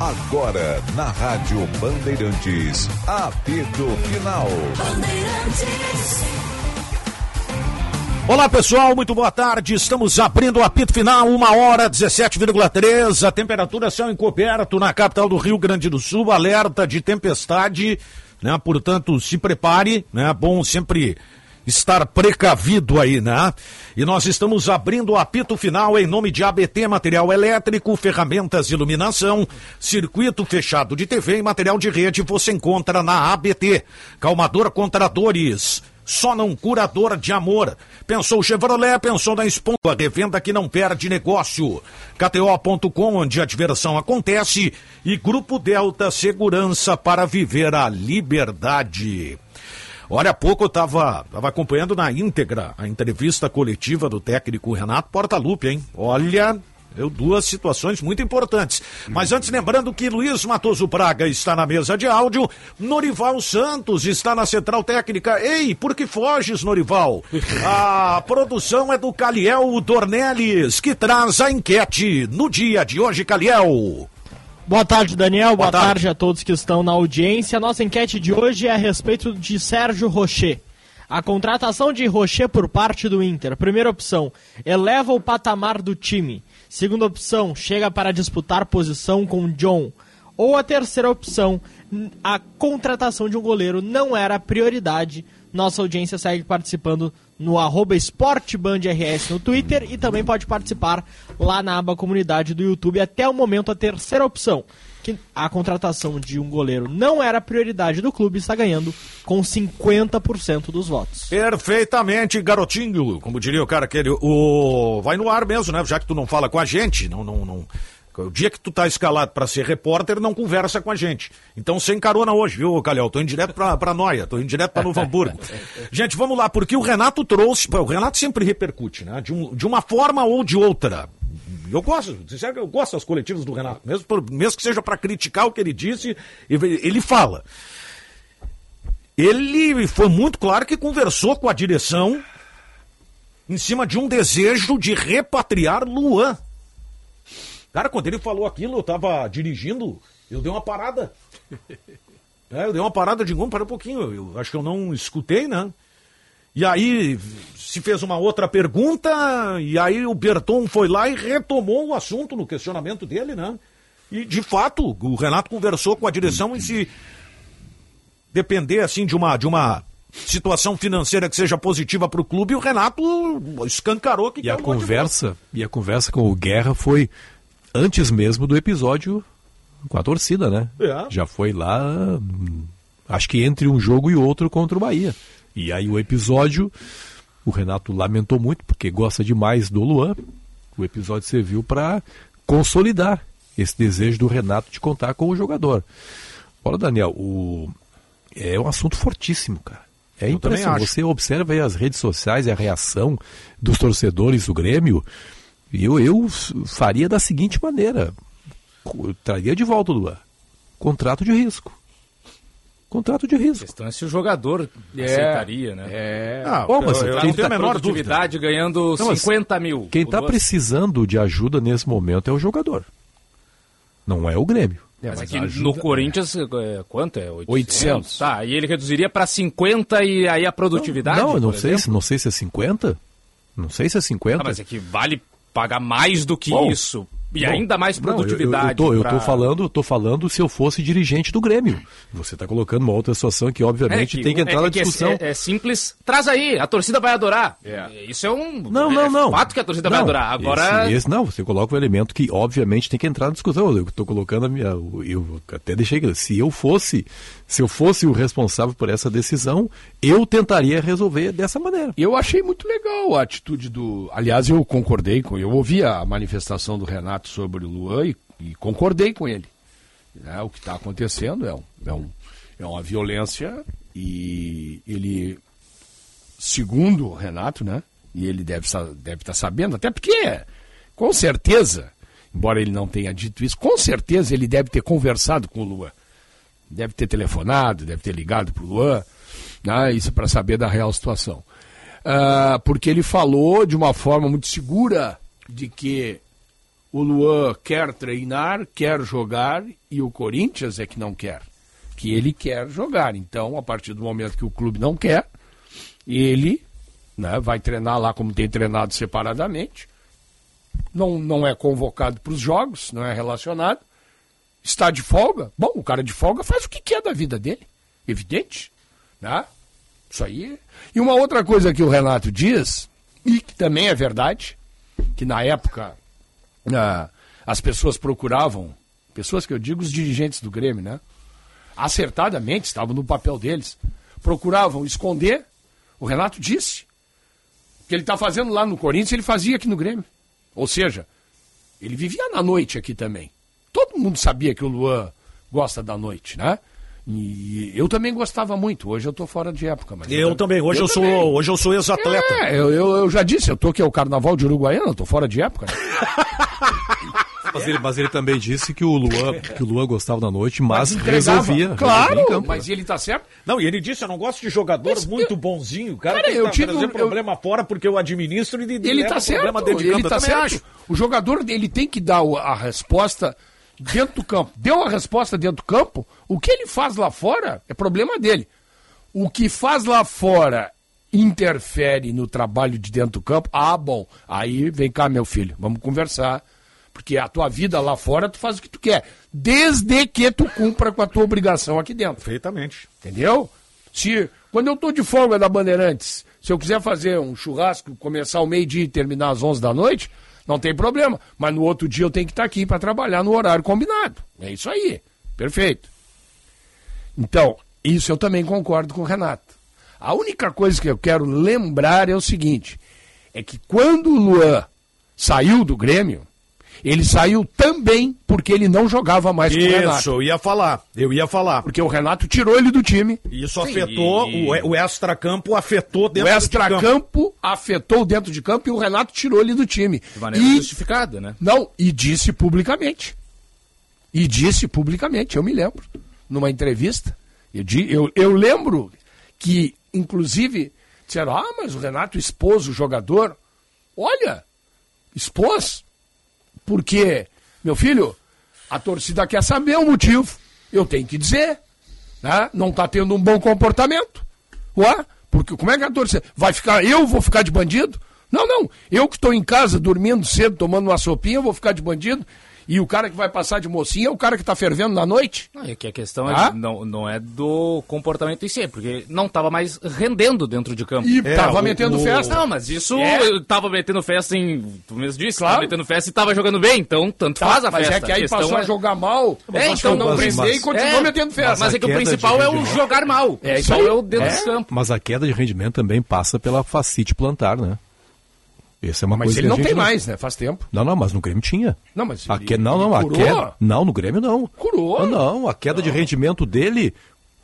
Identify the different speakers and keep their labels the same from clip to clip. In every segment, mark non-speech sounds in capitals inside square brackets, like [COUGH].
Speaker 1: Agora, na Rádio Bandeirantes, apito final.
Speaker 2: Olá pessoal, muito boa tarde. Estamos abrindo o apito final, uma hora 17,3. A temperatura céu encoberto na capital do Rio Grande do Sul, alerta de tempestade, né? Portanto, se prepare, né? Bom sempre estar precavido aí, né? E nós estamos abrindo o apito final em nome de ABT Material Elétrico, ferramentas iluminação, circuito fechado de TV e material de rede você encontra na ABT. Calmador contra dores. Só não curador de amor. Pensou Chevrolet, pensou na Esponja, revenda que não perde negócio. KTO.com, onde a diversão acontece. E Grupo Delta Segurança para viver a liberdade. Olha, há pouco eu estava tava acompanhando na íntegra a entrevista coletiva do técnico Renato Portaluppi, hein? Olha, eu duas situações muito importantes. Mas antes, lembrando que Luiz Matoso Braga está na mesa de áudio, Norival Santos está na central técnica. Ei, por que foges, Norival? [LAUGHS] A produção é do Caliel Dornelles, que traz a enquete no dia de hoje, Caliel.
Speaker 3: Boa tarde, Daniel. Boa, Boa tarde. tarde. a todos que estão na audiência. Nossa enquete de hoje é a respeito de Sérgio Rocher. A contratação de Rocher por parte do Inter. Primeira opção, eleva o patamar do time. Segunda opção, chega para disputar posição com John. Ou a terceira opção, a contratação de um goleiro não era prioridade. Nossa audiência segue participando no arroba esportebandrs no Twitter e também pode participar lá na aba comunidade do YouTube. Até o momento, a terceira opção, que a contratação de um goleiro não era prioridade do clube, está ganhando com 50% dos votos.
Speaker 2: Perfeitamente, garotinho. Como diria o cara aquele, o vai no ar mesmo, né? Já que tu não fala com a gente, não não não o dia que tu tá escalado para ser repórter, não conversa com a gente. Então, sem carona hoje, viu, Calhau? Tô indo direto pra, pra Noia, tô indo direto pra Novo Hamburgo. [LAUGHS] gente, vamos lá, porque o Renato trouxe. O Renato sempre repercute, né? De, um, de uma forma ou de outra. Eu gosto, sincero, eu gosto das coletivas do Renato, mesmo, por, mesmo que seja para criticar o que ele disse, ele fala. Ele foi muito claro que conversou com a direção em cima de um desejo de repatriar Luan. Cara, quando ele falou aquilo, eu tava dirigindo, eu dei uma parada. [LAUGHS] É, eu dei uma parada de gol, para um pouquinho. Eu acho que eu não escutei, né? E aí se fez uma outra pergunta, e aí o Berton foi lá e retomou o assunto no questionamento dele, né? E de fato, o Renato conversou com a direção e se depender assim de uma de uma situação financeira que seja positiva para o clube, o Renato escancarou que
Speaker 4: e a conversa e a conversa com o Guerra foi antes mesmo do episódio com a torcida, né? É. Já foi lá, acho que entre um jogo e outro contra o Bahia. E aí o episódio, o Renato lamentou muito, porque gosta demais do Luan. O episódio serviu para consolidar esse desejo do Renato de contar com o jogador. Olha, Daniel, o... é um assunto fortíssimo, cara. É impressionante. Você observa aí as redes sociais e a reação dos torcedores do Grêmio. Eu, eu faria da seguinte maneira: eu traria de volta o Luan. Contrato de risco. Contrato de risco. A
Speaker 5: questão é se o jogador é, aceitaria, né?
Speaker 4: É. Ah, Bom, mas eu, quem
Speaker 5: tem tá, a menor dúvida. ganhando não, 50 mil.
Speaker 4: Quem está precisando de ajuda nesse momento é o jogador. Não é o Grêmio.
Speaker 5: É, mas, mas aqui ajuda, no Corinthians, é, quanto é? 800?
Speaker 4: 800.
Speaker 5: Tá, e ele reduziria para 50 e aí a produtividade?
Speaker 4: Não, não, não sei, não sei se é 50. Não sei se é 50. Ah,
Speaker 5: mas é que vale pagar mais do que Bom, isso e Bom, ainda mais produtividade.
Speaker 4: Não, eu, eu, tô, pra... eu tô falando, tô falando se eu fosse dirigente do Grêmio. Você está colocando uma outra situação que, obviamente, é que, tem que entrar é, na discussão.
Speaker 5: É, é, simples, traz aí, a torcida vai adorar. É. Isso é um
Speaker 4: não, não, não.
Speaker 5: fato que a torcida não, vai adorar. Agora.
Speaker 4: Esse, esse, não, você coloca um elemento que, obviamente, tem que entrar na discussão. Eu estou colocando a minha. Eu até deixei. Se eu fosse se eu fosse o responsável por essa decisão, eu tentaria resolver dessa maneira.
Speaker 6: Eu achei muito legal a atitude do. Aliás, eu concordei com. Eu ouvi a manifestação do Renato sobre o Luan e, e concordei com ele. É, o que está acontecendo é, um, é, um, é uma violência e ele, segundo o Renato, né? E ele deve estar deve tá sabendo, até porque, com certeza, embora ele não tenha dito isso, com certeza ele deve ter conversado com o Luan deve ter telefonado, deve ter ligado para o Luan, né, isso para saber da real situação. Uh, porque ele falou de uma forma muito segura de que o Luan quer treinar, quer jogar e o Corinthians é que não quer. Que ele quer jogar. Então, a partir do momento que o clube não quer, ele né, vai treinar lá como tem treinado separadamente. Não, não é convocado para os jogos, não é relacionado. Está de folga? Bom, o cara de folga faz o que quer da vida dele. Evidente. Né? Isso aí. E uma outra coisa que o Renato diz, e que também é verdade, que na época ah, as pessoas procuravam, pessoas que eu digo os dirigentes do Grêmio, né? Acertadamente, estavam no papel deles, procuravam esconder. O Renato disse que ele está fazendo lá no Corinthians, ele fazia aqui no Grêmio. Ou seja, ele vivia na noite aqui também. Todo mundo sabia que o Luan gosta da noite, né? E eu também gostava muito. Hoje eu tô fora de época. Mas
Speaker 2: eu, eu também. Hoje eu, eu também. sou, hoje eu sou ex-atleta.
Speaker 6: É, eu, eu, eu, já disse, eu tô aqui é o Carnaval de Uruguaiana, eu tô fora de época. Né? [LAUGHS]
Speaker 4: Mas ele, mas ele também disse que o Luan, que o Luan gostava da noite, mas, mas resolvia.
Speaker 6: Claro, resolvia mas ele tá certo.
Speaker 2: Não, e ele disse, eu não gosto de jogador mas, muito bonzinho. O cara, cara tem eu tive, trazer eu, problema fora porque eu administro e
Speaker 6: ele tá certo. Ele tá certo. Acho. O jogador, ele tem que dar a resposta dentro do campo. Deu a resposta dentro do campo, o que ele faz lá fora é problema dele. O que faz lá fora interfere no trabalho de dentro do campo, ah, bom, aí vem cá, meu filho, vamos conversar. Porque a tua vida lá fora, tu faz o que tu quer. Desde que tu cumpra com a tua obrigação aqui dentro.
Speaker 2: Perfeitamente.
Speaker 6: Entendeu? Se, quando eu tô de folga da Bandeirantes, se eu quiser fazer um churrasco, começar ao meio-dia e terminar às 11 da noite, não tem problema. Mas no outro dia eu tenho que estar aqui para trabalhar no horário combinado. É isso aí. Perfeito. Então, isso eu também concordo com o Renato. A única coisa que eu quero lembrar é o seguinte: é que quando o Luan saiu do Grêmio, ele saiu também porque ele não jogava mais
Speaker 2: Isso, com o Renato. Isso, eu ia falar. Eu ia falar.
Speaker 6: Porque o Renato tirou ele do time.
Speaker 2: Isso Sim, afetou, e... o, o extracampo afetou
Speaker 6: dentro o extra de campo. O extracampo afetou dentro de campo e o Renato tirou ele do time.
Speaker 5: De maneira e... justificada, né?
Speaker 6: Não, e disse publicamente. E disse publicamente, eu me lembro, numa entrevista. Eu, eu, eu lembro que, inclusive, disseram: ah, mas o Renato expôs o jogador. Olha, expôs. Porque, meu filho, a torcida quer saber o motivo. Eu tenho que dizer. Né? Não está tendo um bom comportamento. Ué? Porque como é que a torcida. Vai ficar. Eu vou ficar de bandido? Não, não. Eu que estou em casa dormindo cedo, tomando uma sopinha, vou ficar de bandido. E o cara que vai passar de mocinha é o cara que está fervendo na noite?
Speaker 5: Não, é que a questão ah? é, não, não é do comportamento em si, porque não estava mais rendendo dentro de campo.
Speaker 6: E é, metendo o... festa.
Speaker 5: Não, mas isso é. eu metendo festa em. Tu mesmo disse, claro. tava metendo festa e estava jogando bem, então tanto tá, faz a
Speaker 6: mas
Speaker 5: festa.
Speaker 6: Mas é que aí passou é... a jogar mal,
Speaker 5: é, então não prender
Speaker 6: e continuou
Speaker 5: é,
Speaker 6: metendo festa.
Speaker 5: Mas, é que o principal é o jogar mal. É, isso aí. é o dentro é. do campo.
Speaker 4: Mas a queda de rendimento também passa pela facite plantar, né? Essa é uma
Speaker 6: mas
Speaker 4: coisa
Speaker 6: ele não tem mais, né? Faz tempo.
Speaker 4: Não, não, mas no Grêmio tinha.
Speaker 6: Não, mas
Speaker 4: a que... não, não, a queda... Não, no Grêmio não.
Speaker 6: Curou?
Speaker 4: Não, não a queda não. de rendimento dele...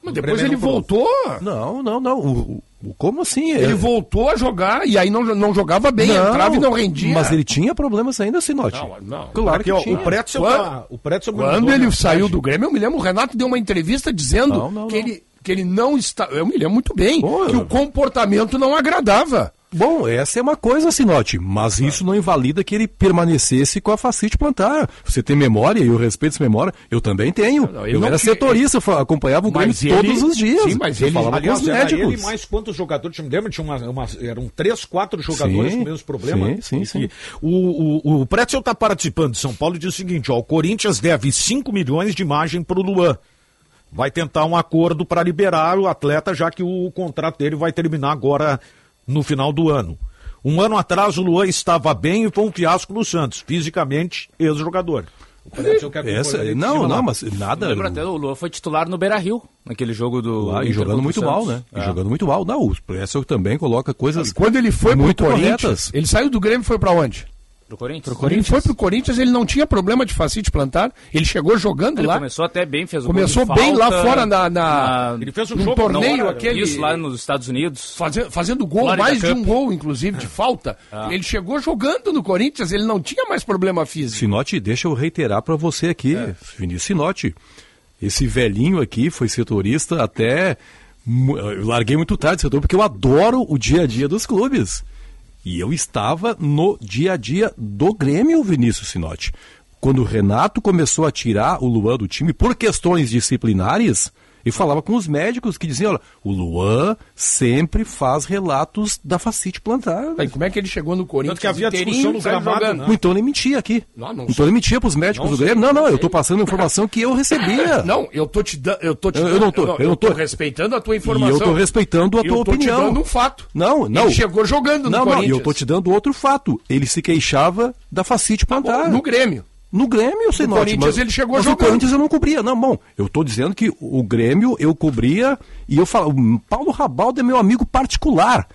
Speaker 6: Mas depois ele voltou?
Speaker 4: Não, não, não. O, o, como assim?
Speaker 6: Ele é... voltou a jogar e aí não, não jogava bem, não, entrava e não rendia.
Speaker 4: Mas ele tinha problemas ainda, Sinote.
Speaker 6: Não, não.
Speaker 2: Claro que, tinha. O Pretzel
Speaker 6: quando, tá, o Pretzel quando ele saiu do Grêmio, eu me lembro, o Renato deu uma entrevista dizendo não, não, que, Ele, que ele não está... Eu me lembro muito bem, Pô, que eu... o comportamento não agradava.
Speaker 4: Bom, essa é uma coisa, Sinote, mas isso não invalida que ele permanecesse com a facite plantar. Você tem memória e eu respeito essa memória, eu também tenho. Não, não, eu era setorista, ele... acompanhava o Grêmio ele... todos os dias. Sim,
Speaker 2: mas ele falava aliás, com os médicos. ele mais quantos jogadores, me lembra, tinha uma, uma, eram três, quatro jogadores sim, com o mesmo problema.
Speaker 4: Sim, sim, sim.
Speaker 2: O, o, o Pretzel está participando de São Paulo e diz o seguinte, ó, o Corinthians deve 5 milhões de imagem para o Luan vai tentar um acordo para liberar o atleta, já que o contrato dele vai terminar agora no final do ano. Um ano atrás o Luan estava bem e foi um fiasco no Santos, fisicamente, ex-jogador.
Speaker 4: Essa, não, não, mas nada.
Speaker 5: Lembra até o Luan foi titular no Beira Rio, naquele jogo do.
Speaker 4: Lá, e jogando muito mal, né? É. E jogando muito mal. Não, o Pressel também coloca coisas. E
Speaker 6: quando ele foi muito pro Corinthians, corretas. ele saiu do Grêmio e foi para onde?
Speaker 5: Pro Corinthians?
Speaker 6: Pro Corinthians. Ele foi pro Corinthians, ele não tinha problema de facite plantar. Ele chegou jogando
Speaker 5: ele
Speaker 6: lá.
Speaker 5: começou até bem, fez o
Speaker 6: Começou bem
Speaker 5: falta,
Speaker 6: lá fora na, na,
Speaker 5: na ele fez um jogo torneio hora, aquele. Isso lá nos Estados Unidos.
Speaker 6: Fazendo, fazendo gol, Florida mais Cup. de um gol, inclusive, de falta. Ah. Ele chegou jogando no Corinthians, ele não tinha mais problema físico.
Speaker 4: Sinote, deixa eu reiterar para você aqui, é. Vinícius Sinote. Esse velhinho aqui foi setorista até. Eu larguei muito tarde setor porque eu adoro o dia a dia dos clubes. E eu estava no dia a dia do Grêmio, Vinícius Sinotti. Quando o Renato começou a tirar o Luan do time por questões disciplinares, e falava com os médicos que diziam, olha, o Luan sempre faz relatos da facite plantar.
Speaker 6: E como é que ele chegou no Corinthians?
Speaker 2: Tanto que havia discussão no gramado, né?
Speaker 4: Então ele mentia aqui.
Speaker 6: Não, não
Speaker 4: então ele mentia pros médicos
Speaker 6: Não
Speaker 4: do Grêmio. Não, não,
Speaker 6: não
Speaker 4: eu tô passando a informação que eu recebia. [LAUGHS]
Speaker 6: Não, eu tô te dando. Eu, tô te
Speaker 4: Eu- eu não tô- eu não tô-
Speaker 6: respeitando a tua
Speaker 4: E
Speaker 6: informação.
Speaker 4: eu tô respeitando a tua
Speaker 6: eu tô
Speaker 4: opinião.
Speaker 6: te dando um fato.
Speaker 4: Não, não.
Speaker 6: Ele chegou jogando no
Speaker 4: Não, não, e
Speaker 6: Corinthians.
Speaker 4: eu tô te dando outro fato. Ele se queixava da facite plantar.
Speaker 6: No Grêmio.
Speaker 4: No Grêmio, eu sei
Speaker 6: No. Corinthians ele chegou
Speaker 4: mas
Speaker 6: jogando.
Speaker 4: No Corinthians eu não cobria. Não, bom, eu tô dizendo que o Grêmio eu cobria e eu falo, o Paulo Rabaldo é meu amigo particular.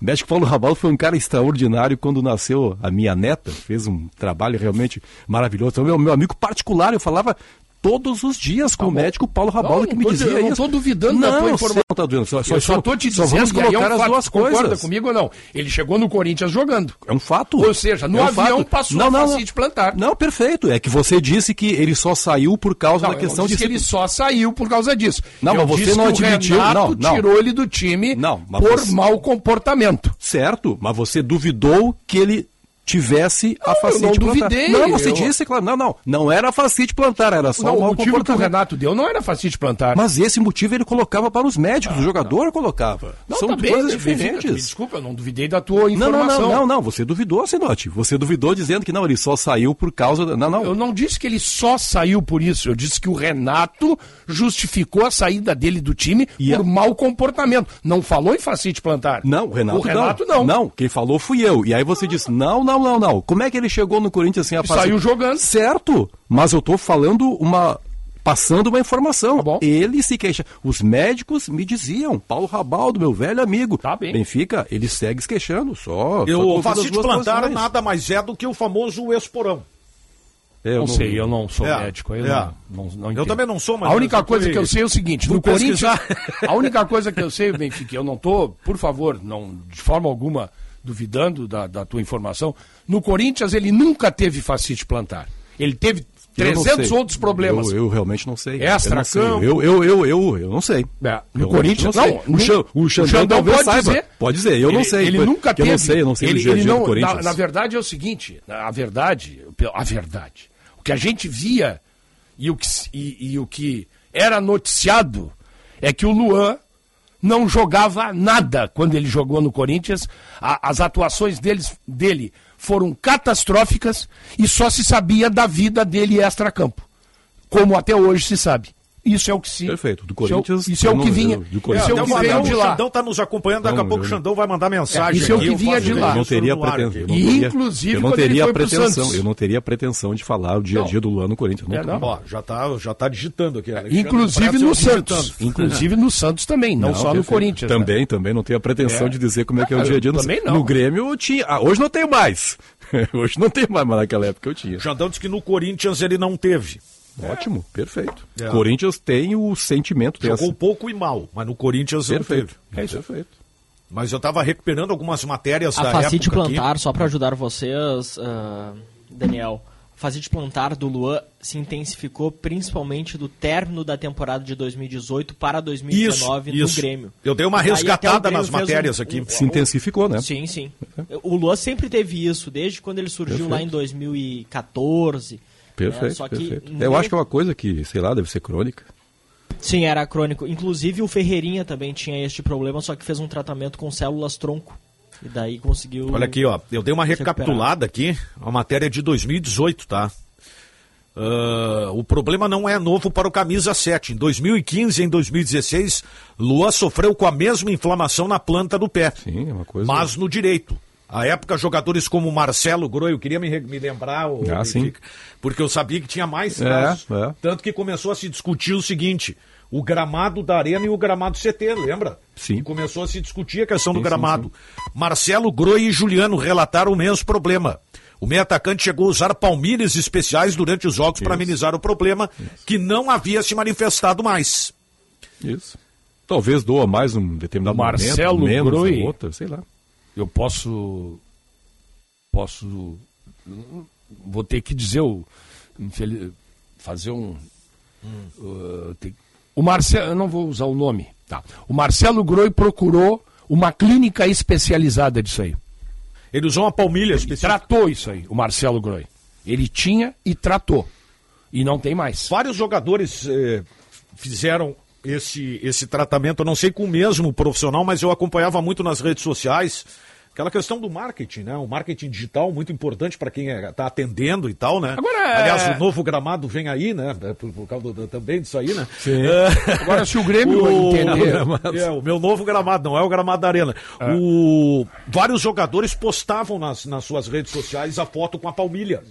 Speaker 4: O médico Paulo Rabaldo foi um cara extraordinário quando nasceu a minha neta, fez um trabalho realmente maravilhoso. Então, meu, meu amigo particular, eu falava todos os dias com o médico Paulo Rabaldo
Speaker 6: Não,
Speaker 4: que
Speaker 6: não
Speaker 4: me dizia
Speaker 6: eu não
Speaker 4: isso.
Speaker 6: tô duvidando da
Speaker 4: não,
Speaker 6: tua
Speaker 4: eu
Speaker 6: informação.
Speaker 4: não tá duvidando, só, só,
Speaker 6: só tô te
Speaker 4: só
Speaker 6: dizendo que aí é
Speaker 4: colocar
Speaker 6: um
Speaker 4: as
Speaker 6: fato.
Speaker 4: duas
Speaker 6: Concorda
Speaker 4: coisas.
Speaker 6: comigo ou não? Ele chegou no Corinthians jogando.
Speaker 4: É um fato.
Speaker 6: Ou seja, no
Speaker 4: É um
Speaker 6: avião
Speaker 4: fato.
Speaker 6: passou
Speaker 4: não,
Speaker 6: a
Speaker 4: não,
Speaker 6: facite plantar.
Speaker 4: Não, perfeito. É que você disse que ele só saiu por causa
Speaker 6: Não,
Speaker 4: da questão
Speaker 6: não disse
Speaker 4: de
Speaker 6: que ele só saiu por causa disso.
Speaker 4: Não,
Speaker 6: eu
Speaker 4: mas você não admitiu- não, não.
Speaker 6: tirou ele do time
Speaker 4: Não,
Speaker 6: por
Speaker 4: você-
Speaker 6: mau comportamento.
Speaker 4: Certo, mas você duvidou que ele tivesse a
Speaker 6: Não,
Speaker 4: facite
Speaker 6: não
Speaker 4: plantar.
Speaker 6: duvidei,
Speaker 4: Não, você
Speaker 6: eu-
Speaker 4: disse, claro. Não, não. Não era a facite plantar, era só
Speaker 6: Não,
Speaker 4: o
Speaker 6: motivo que o. Renato deu não era facite plantar.
Speaker 4: Mas esse motivo ele colocava para os médicos, o jogador colocava.
Speaker 6: não,
Speaker 4: São
Speaker 6: tá bem,
Speaker 4: coisas
Speaker 6: Benfica,
Speaker 4: diferentes.
Speaker 6: Desculpa, eu não duvidei da tua
Speaker 4: Não, não,
Speaker 6: informação.
Speaker 4: não, não, não, você duvidou, Sinote. Você duvidou dizendo que não, ele só saiu por causa da... Não, não.
Speaker 6: Eu não disse que ele só saiu por isso. Eu disse que o Renato justificou a saída dele do time
Speaker 4: E
Speaker 6: por
Speaker 4: a-
Speaker 6: mau comportamento. Não falou em facite plantar.
Speaker 4: Não, o Renato,
Speaker 6: O Renato não.
Speaker 4: Não, quem falou fui eu. E aí você disse, não, não, não, não. Como é que ele chegou no Corinthians sem a facite?
Speaker 6: Saiu jogando.
Speaker 4: Certo, mas eu tô falando uma... Passando uma informação.
Speaker 6: Tá bom.
Speaker 4: Ele se queixa. Os médicos me diziam, Paulo Rabaldo, meu velho amigo.
Speaker 6: Tá bem.
Speaker 4: Benfica, ele segue se queixando, só.
Speaker 2: Eu facite
Speaker 4: duas
Speaker 2: plantar
Speaker 4: posições.
Speaker 2: nada mais é do que o famoso esporão.
Speaker 4: Eu
Speaker 6: Não sei, eu não sou
Speaker 2: É,
Speaker 6: médico. Eu,
Speaker 2: é.
Speaker 6: não, não, não
Speaker 2: Eu também não sou, mas
Speaker 6: A única
Speaker 2: eu
Speaker 6: coisa
Speaker 2: fui-
Speaker 6: que eu sei é o seguinte: no Corinthians.
Speaker 2: pesquisar.
Speaker 6: A única coisa que eu sei, Benfica, eu não tô, por favor, não de forma alguma duvidando da, da tua informação. No Corinthians ele nunca teve facite plantar. Ele teve
Speaker 4: Eu não
Speaker 6: 300
Speaker 4: sei.
Speaker 6: outros problemas.
Speaker 4: Eu, eu realmente não sei.
Speaker 6: Extra
Speaker 4: eu não sei. Eu, eu, eu, eu, eu não sei.
Speaker 6: É, no
Speaker 4: Eu
Speaker 6: Corinthians,
Speaker 4: não sei.
Speaker 6: não,
Speaker 4: O, Xan, o Xandão,
Speaker 6: Xandão
Speaker 4: talvez
Speaker 6: pode
Speaker 4: saiba.
Speaker 6: dizer.
Speaker 4: Pode dizer, eu não
Speaker 6: ele,
Speaker 4: sei.
Speaker 6: Ele nunca teve.
Speaker 4: Eu não sei, eu não sei
Speaker 6: ele,
Speaker 4: dia
Speaker 6: ele
Speaker 4: dia
Speaker 6: não,
Speaker 4: do Corinthians.
Speaker 6: na, na verdade é o seguinte, a verdade, a verdade, o que a gente via e o que, e, e o que era noticiado é que o Luan não jogava nada quando ele jogou no Corinthians. A- as atuações deles, dele foram catastróficas e só se sabia da vida dele extra-campo. Como até hoje se sabe. Isso é o que se.
Speaker 4: Perfeito. Do
Speaker 6: isso é o-
Speaker 4: Corinthians,
Speaker 6: Isso é o
Speaker 4: eu
Speaker 6: que vinha. Isso é
Speaker 4: eu
Speaker 6: o que veio de
Speaker 2: o
Speaker 6: lá.
Speaker 2: Xandão está nos acompanhando, daqui a pouco o Xandão vai mandar mensagem.
Speaker 6: Isso é o que vinha de lá.
Speaker 4: Eu não teria
Speaker 2: no ar
Speaker 4: pretensão.
Speaker 2: aqui.
Speaker 4: Eu não teria,
Speaker 6: Inclusive
Speaker 4: eu não teria pretensão.
Speaker 6: Santos.
Speaker 4: Eu não teria pretensão de falar o dia a dia do Luan no Corinthians.
Speaker 6: É, não.
Speaker 2: Já tá, já tá digitando aqui.
Speaker 6: Inclusive no Santos. Inclusive no Santos também, não, só no. Corinthians. né?
Speaker 4: Também, também. Não tenho a pretensão
Speaker 6: É.
Speaker 4: de dizer como é que é o dia a dia. No,
Speaker 6: também não.
Speaker 4: no Grêmio eu tinha. Ah, hoje não tenho mais. [LAUGHS] hoje não tenho mais, mas naquela época eu tinha.
Speaker 2: O Xandão disse que no Corinthians ele não teve.
Speaker 4: Ótimo, perfeito.
Speaker 2: É.
Speaker 4: Corinthians tem o sentimento.
Speaker 2: Jogou
Speaker 4: essa-
Speaker 2: pouco e mal, mas no Corinthians não
Speaker 4: Perfeito.
Speaker 2: teve.
Speaker 4: É isso. Perfeito.
Speaker 2: Mas eu estava recuperando algumas matérias
Speaker 3: A
Speaker 2: da
Speaker 3: facite
Speaker 2: época aqui.
Speaker 3: plantar, só para ajudar vocês, ah, Daniel. A facite plantar do Luan se intensificou principalmente do término da temporada de 2018 para 2019
Speaker 2: Isso,
Speaker 3: no
Speaker 2: isso.
Speaker 3: Grêmio.
Speaker 2: Eu dei uma resgatada nas
Speaker 3: fez um-
Speaker 2: matérias aqui.
Speaker 3: um-
Speaker 4: Se intensificou, né?
Speaker 3: Sim, sim. O Luan sempre teve isso, desde quando ele surgiu lá em 2014.
Speaker 4: Perfeito?
Speaker 3: Só que
Speaker 4: perfeito.
Speaker 3: no
Speaker 4: Eu acho que é uma coisa que, sei lá, deve ser crônica.
Speaker 3: Sim, era crônico. Inclusive o Ferreirinha também tinha este problema, só que fez um tratamento com células tronco. E daí conseguiu.
Speaker 2: Olha aqui, ó. Eu dei uma recapitulada aqui, a matéria de 2018, tá? Ah, o problema não é novo para o camisa 7. Em 2015 e em 2016, Luan sofreu com a mesma inflamação na planta do pé.
Speaker 4: Sim, é uma coisa.
Speaker 2: mas no direito. À época, jogadores como Marcelo Groi, eu queria me, me lembrar, o
Speaker 4: Ah, sim.
Speaker 2: Porque eu sabia que tinha mais
Speaker 4: É,
Speaker 2: casos.
Speaker 4: é.
Speaker 2: Tanto que começou a se discutir o seguinte: o gramado da Arena e o gramado CT, lembra?
Speaker 4: Sim.
Speaker 2: E começou a se discutir a questão do
Speaker 4: Sim, sim,
Speaker 2: gramado. Marcelo Groi e Juliano relataram o mesmo problema. O meio atacante chegou a usar palmilhas especiais durante os jogos para amenizar o problema, que não havia se manifestado mais.
Speaker 4: Isso. Talvez doa mais um determinado
Speaker 6: Marcelo
Speaker 4: momento, menos
Speaker 6: Groi.
Speaker 4: outra, sei lá.
Speaker 6: Eu posso. Posso. Vou ter que dizer o. Fazer um. uh, tem- o Marcelo. Eu não vou usar o nome. Tá. O Marcelo Groi procurou uma clínica especializada disso aí.
Speaker 2: Ele usou uma palmilha específica.
Speaker 6: Tratou isso aí, o Marcelo Groi. Ele tinha e tratou. E não tem mais.
Speaker 2: Vários jogadores eh, fizeram esse, esse tratamento, eu não sei com o mesmo profissional, mas eu acompanhava muito nas redes sociais aquela questão do marketing, né? O marketing digital muito importante para quem está atendendo e tal, né?
Speaker 6: Agora, é-
Speaker 2: Aliás, o novo gramado vem aí, né? Por, por causa do- também disso aí, né?
Speaker 6: Sim.
Speaker 2: É, [LAUGHS]
Speaker 6: Agora, se o Grêmio
Speaker 2: o...
Speaker 6: entender.
Speaker 2: É, o meu novo gramado, não é o gramado da arena. O... Vários jogadores postavam nas, nas suas redes sociais a foto com a palmilha.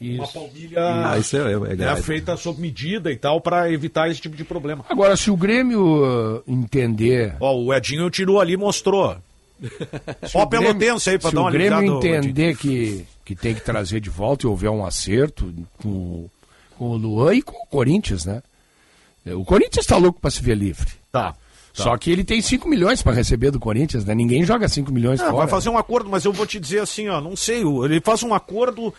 Speaker 2: Uma
Speaker 6: isso.
Speaker 2: palmilha
Speaker 4: Ah, isso é, é, é,
Speaker 2: né, feita sob medida e tal, para evitar esse tipo de problema.
Speaker 6: Agora, se o Grêmio uh, entender.
Speaker 2: Ó, o Edinho tirou ali e mostrou. Ó, Pelotense aí pra
Speaker 6: se
Speaker 2: dar uma
Speaker 6: o Grêmio entender que, que tem que trazer de volta e houver um acerto com, com o Luan e com o Corinthians, né? O Corinthians está louco para se ver livre.
Speaker 2: Tá.
Speaker 6: Só que ele tem 5 milhões para receber do Corinthians, né? Ninguém joga 5 milhões
Speaker 2: É,
Speaker 6: fora.
Speaker 2: vai fazer um acordo, mas eu vou te dizer assim, ó, não sei, ele faz um acordo,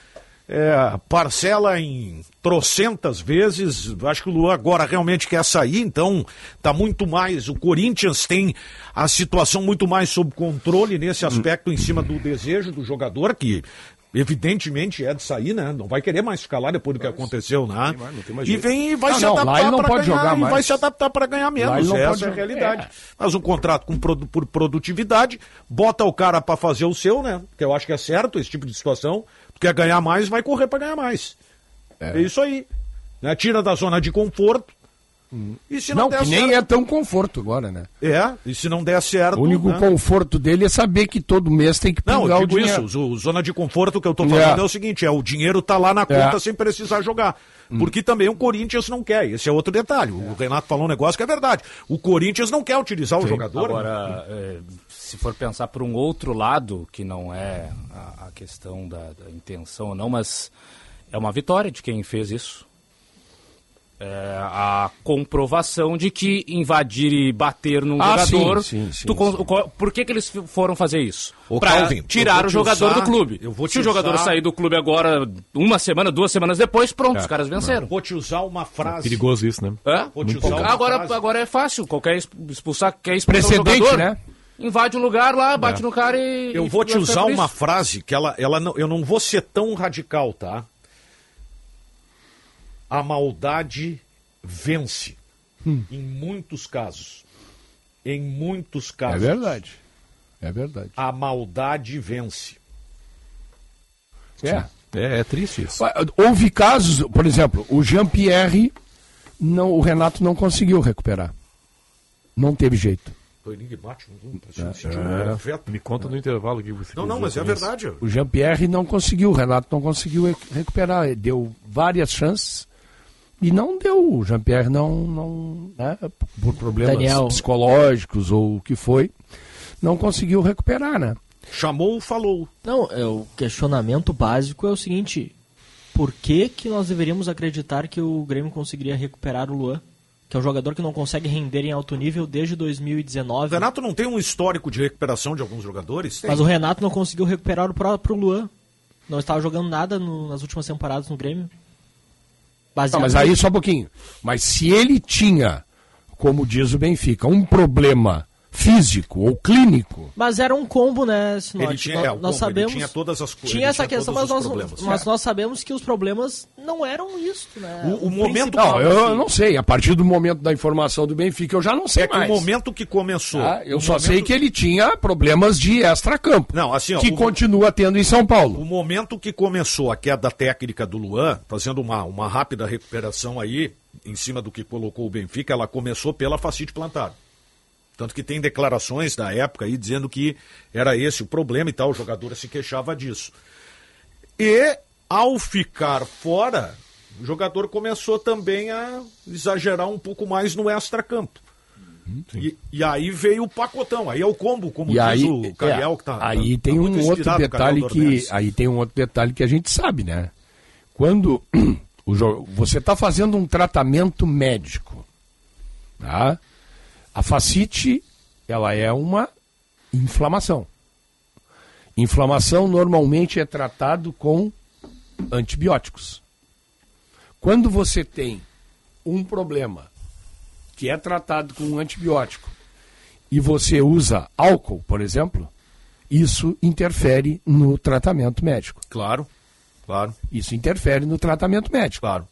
Speaker 2: é, parcela em trocentas vezes, acho que o Luan agora realmente quer sair, então tá muito mais, o Corinthians tem a situação muito mais sob controle nesse aspecto em cima do desejo do jogador, que evidentemente é de sair, né, não vai querer mais ficar lá depois do que aconteceu, né, e vem e vai
Speaker 6: Não,
Speaker 2: se
Speaker 6: não, lá
Speaker 2: adaptar
Speaker 6: pode
Speaker 2: ganhar,
Speaker 6: jogar
Speaker 2: e vai
Speaker 6: mais.
Speaker 2: se adaptar para ganhar menos, essa
Speaker 6: pode
Speaker 2: é a realidade.
Speaker 6: É.
Speaker 2: Faz um contrato com por produtividade, bota o cara para fazer o seu, né? Que eu acho que é certo esse tipo de situação. Tu quer ganhar mais, vai correr para ganhar mais. É. isso aí. Né? Tira da zona de conforto. E se não,
Speaker 6: Não,
Speaker 2: der
Speaker 6: que nem
Speaker 2: certo.
Speaker 6: é tão conforto agora, né?
Speaker 2: É, e se não der certo.
Speaker 6: O único
Speaker 2: né?
Speaker 6: conforto dele é saber que todo mês tem que
Speaker 2: Não,
Speaker 6: pingar
Speaker 2: eu
Speaker 6: o
Speaker 2: digo
Speaker 6: dinheiro.
Speaker 2: isso. O, zona de conforto que eu tô falando
Speaker 6: É.
Speaker 2: é, o seguinte: é o dinheiro tá lá na conta
Speaker 6: É.
Speaker 2: sem precisar jogar. Porque também o Corinthians não quer. Esse é outro detalhe. O Renato falou um negócio que é verdade. O Corinthians não quer utilizar o jogador. né?
Speaker 5: Agora, é, se for pensar por um outro lado, que não é a, a questão da, da intenção ou não, mas é uma vitória de quem fez isso. É a comprovação de que invadir e bater num
Speaker 6: Ah,
Speaker 5: jogador.
Speaker 6: sim, sim, sim,
Speaker 5: tu
Speaker 6: sim.
Speaker 5: Por que, que eles foram fazer isso?
Speaker 2: Eu
Speaker 5: tirar o jogador
Speaker 2: usar-
Speaker 5: do clube.
Speaker 2: eu vou
Speaker 5: Se o jogador
Speaker 2: usar-
Speaker 5: sair do clube agora, uma semana, duas semanas depois, pronto,
Speaker 6: É.
Speaker 5: os caras venceram.
Speaker 2: Vou te usar uma frase.
Speaker 4: perigoso isso, né?
Speaker 5: Hã?
Speaker 2: Vou te usar uma
Speaker 5: Agora,
Speaker 2: frase.
Speaker 5: agora é fácil. Qualquer exp- expulsar, quer expulsar
Speaker 6: Precedente,
Speaker 5: o jogador,
Speaker 6: né?
Speaker 5: invade o lugar lá, bate no cara e.
Speaker 2: Eu
Speaker 5: e
Speaker 2: vou te usar uma frase que ela, ela não, eu não vou ser tão radical, tá? A maldade vence. Em muitos casos. Em muitos
Speaker 6: É
Speaker 2: casos.
Speaker 6: verdade. É verdade.
Speaker 2: A maldade vence.
Speaker 6: É.
Speaker 4: É, é triste isso.
Speaker 6: Houve casos, por exemplo, o Jean-Pierre, não, o Renato não conseguiu recuperar. Não teve jeito.
Speaker 2: Foi enigmático. um sentido perfeito.
Speaker 4: Me conta no intervalo que você
Speaker 2: Não, não, mas é verdade.
Speaker 6: O Jean-Pierre não conseguiu, o Renato não conseguiu re- recuperar. Deu várias chances e não deu. O Jean-Pierre não, não né, por problemas
Speaker 3: Daniel.
Speaker 6: psicológicos ou o que foi, não conseguiu recuperar, né?
Speaker 2: Chamou, falou.
Speaker 3: Não, é, o questionamento básico é o seguinte: por que, que nós deveríamos acreditar que o Grêmio conseguiria recuperar o Luan? Que é um jogador que não consegue render em alto nível desde
Speaker 2: O
Speaker 3: 2019.
Speaker 2: Renato não tem um histórico de recuperação de alguns jogadores? Tem.
Speaker 3: Mas o Renato não conseguiu recuperar o próprio Luan. Não estava jogando nada no- nas últimas temporadas no Grêmio. Baseado
Speaker 6: Não, mas aí só um pouquinho. Mas se ele tinha, como diz o Benfica, um problema físico ou clínico,
Speaker 3: Mas era um combo, né, Sinote?
Speaker 2: Ele tinha,
Speaker 3: nós,
Speaker 2: é, o
Speaker 3: nós
Speaker 2: combo, ele
Speaker 3: sabemos.
Speaker 2: tinha todas as co- ele
Speaker 3: Tinha essa
Speaker 2: tinha
Speaker 3: questão, mas, nós, mas nós sabemos que os problemas não eram isso, né?
Speaker 2: O- o momento-
Speaker 3: principal,
Speaker 6: Não, eu
Speaker 3: assim.
Speaker 6: não sei. A partir do momento da informação do Benfica, eu já não sei
Speaker 2: É que
Speaker 6: mais.
Speaker 2: o momento que começou.
Speaker 6: Tá? Eu
Speaker 2: o
Speaker 6: só
Speaker 2: momento-
Speaker 6: sei que ele tinha problemas de extracampo.
Speaker 2: Não, assim, ó,
Speaker 6: que
Speaker 2: o-
Speaker 6: continua tendo em São
Speaker 2: O
Speaker 6: Paulo.
Speaker 2: momento que começou a queda técnica do Luan, fazendo uma, uma rápida recuperação aí, em cima do que colocou o Benfica, ela começou pela facite plantar. Tanto que tem declarações da época aí dizendo que era esse o problema e tal, o jogador se queixava disso. E, ao ficar fora, o jogador começou também a exagerar um pouco mais no extra-campo. E, e aí veio o pacotão, aí é o combo, como
Speaker 6: E
Speaker 2: diz
Speaker 6: aí,
Speaker 2: o Cariel,
Speaker 6: é,
Speaker 2: que tá.
Speaker 6: aí
Speaker 2: tá
Speaker 6: tem
Speaker 2: muito
Speaker 6: um outro
Speaker 2: Cariel
Speaker 6: detalhe que aí tem um outro detalhe que a gente sabe, né? Quando [CLEARS THROAT] o você está fazendo um tratamento médico, tá? A facite ela é uma inflamação. Inflamação normalmente é tratado com antibióticos. Quando você tem um problema que é tratado com um antibiótico e você usa álcool, por exemplo, isso interfere no tratamento médico.
Speaker 2: Claro, claro.
Speaker 6: Isso interfere no tratamento médico.
Speaker 2: Claro.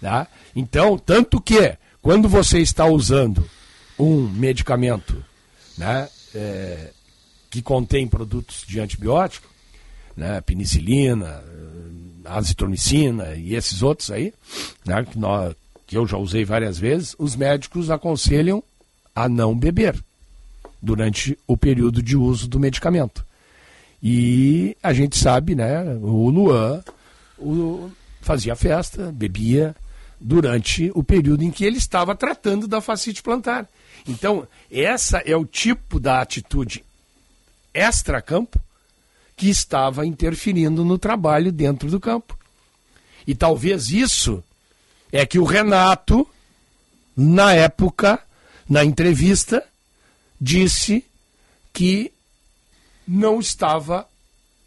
Speaker 6: Tá? Então, tanto que, quando você está usando um medicamento né, é, que contém produtos de antibiótico, né, penicilina, azitromicina e esses outros aí, né, que, nós, que eu já usei várias vezes, os médicos aconselham a não beber durante o período de uso do medicamento. E a gente sabe, né, o Luan o, fazia festa, bebia durante o período em que ele estava tratando da fascite plantar. Então, essa é o tipo da atitude extra-campo que estava interferindo no trabalho dentro do campo. E talvez isso é que o Renato, na época, na entrevista, disse que não estava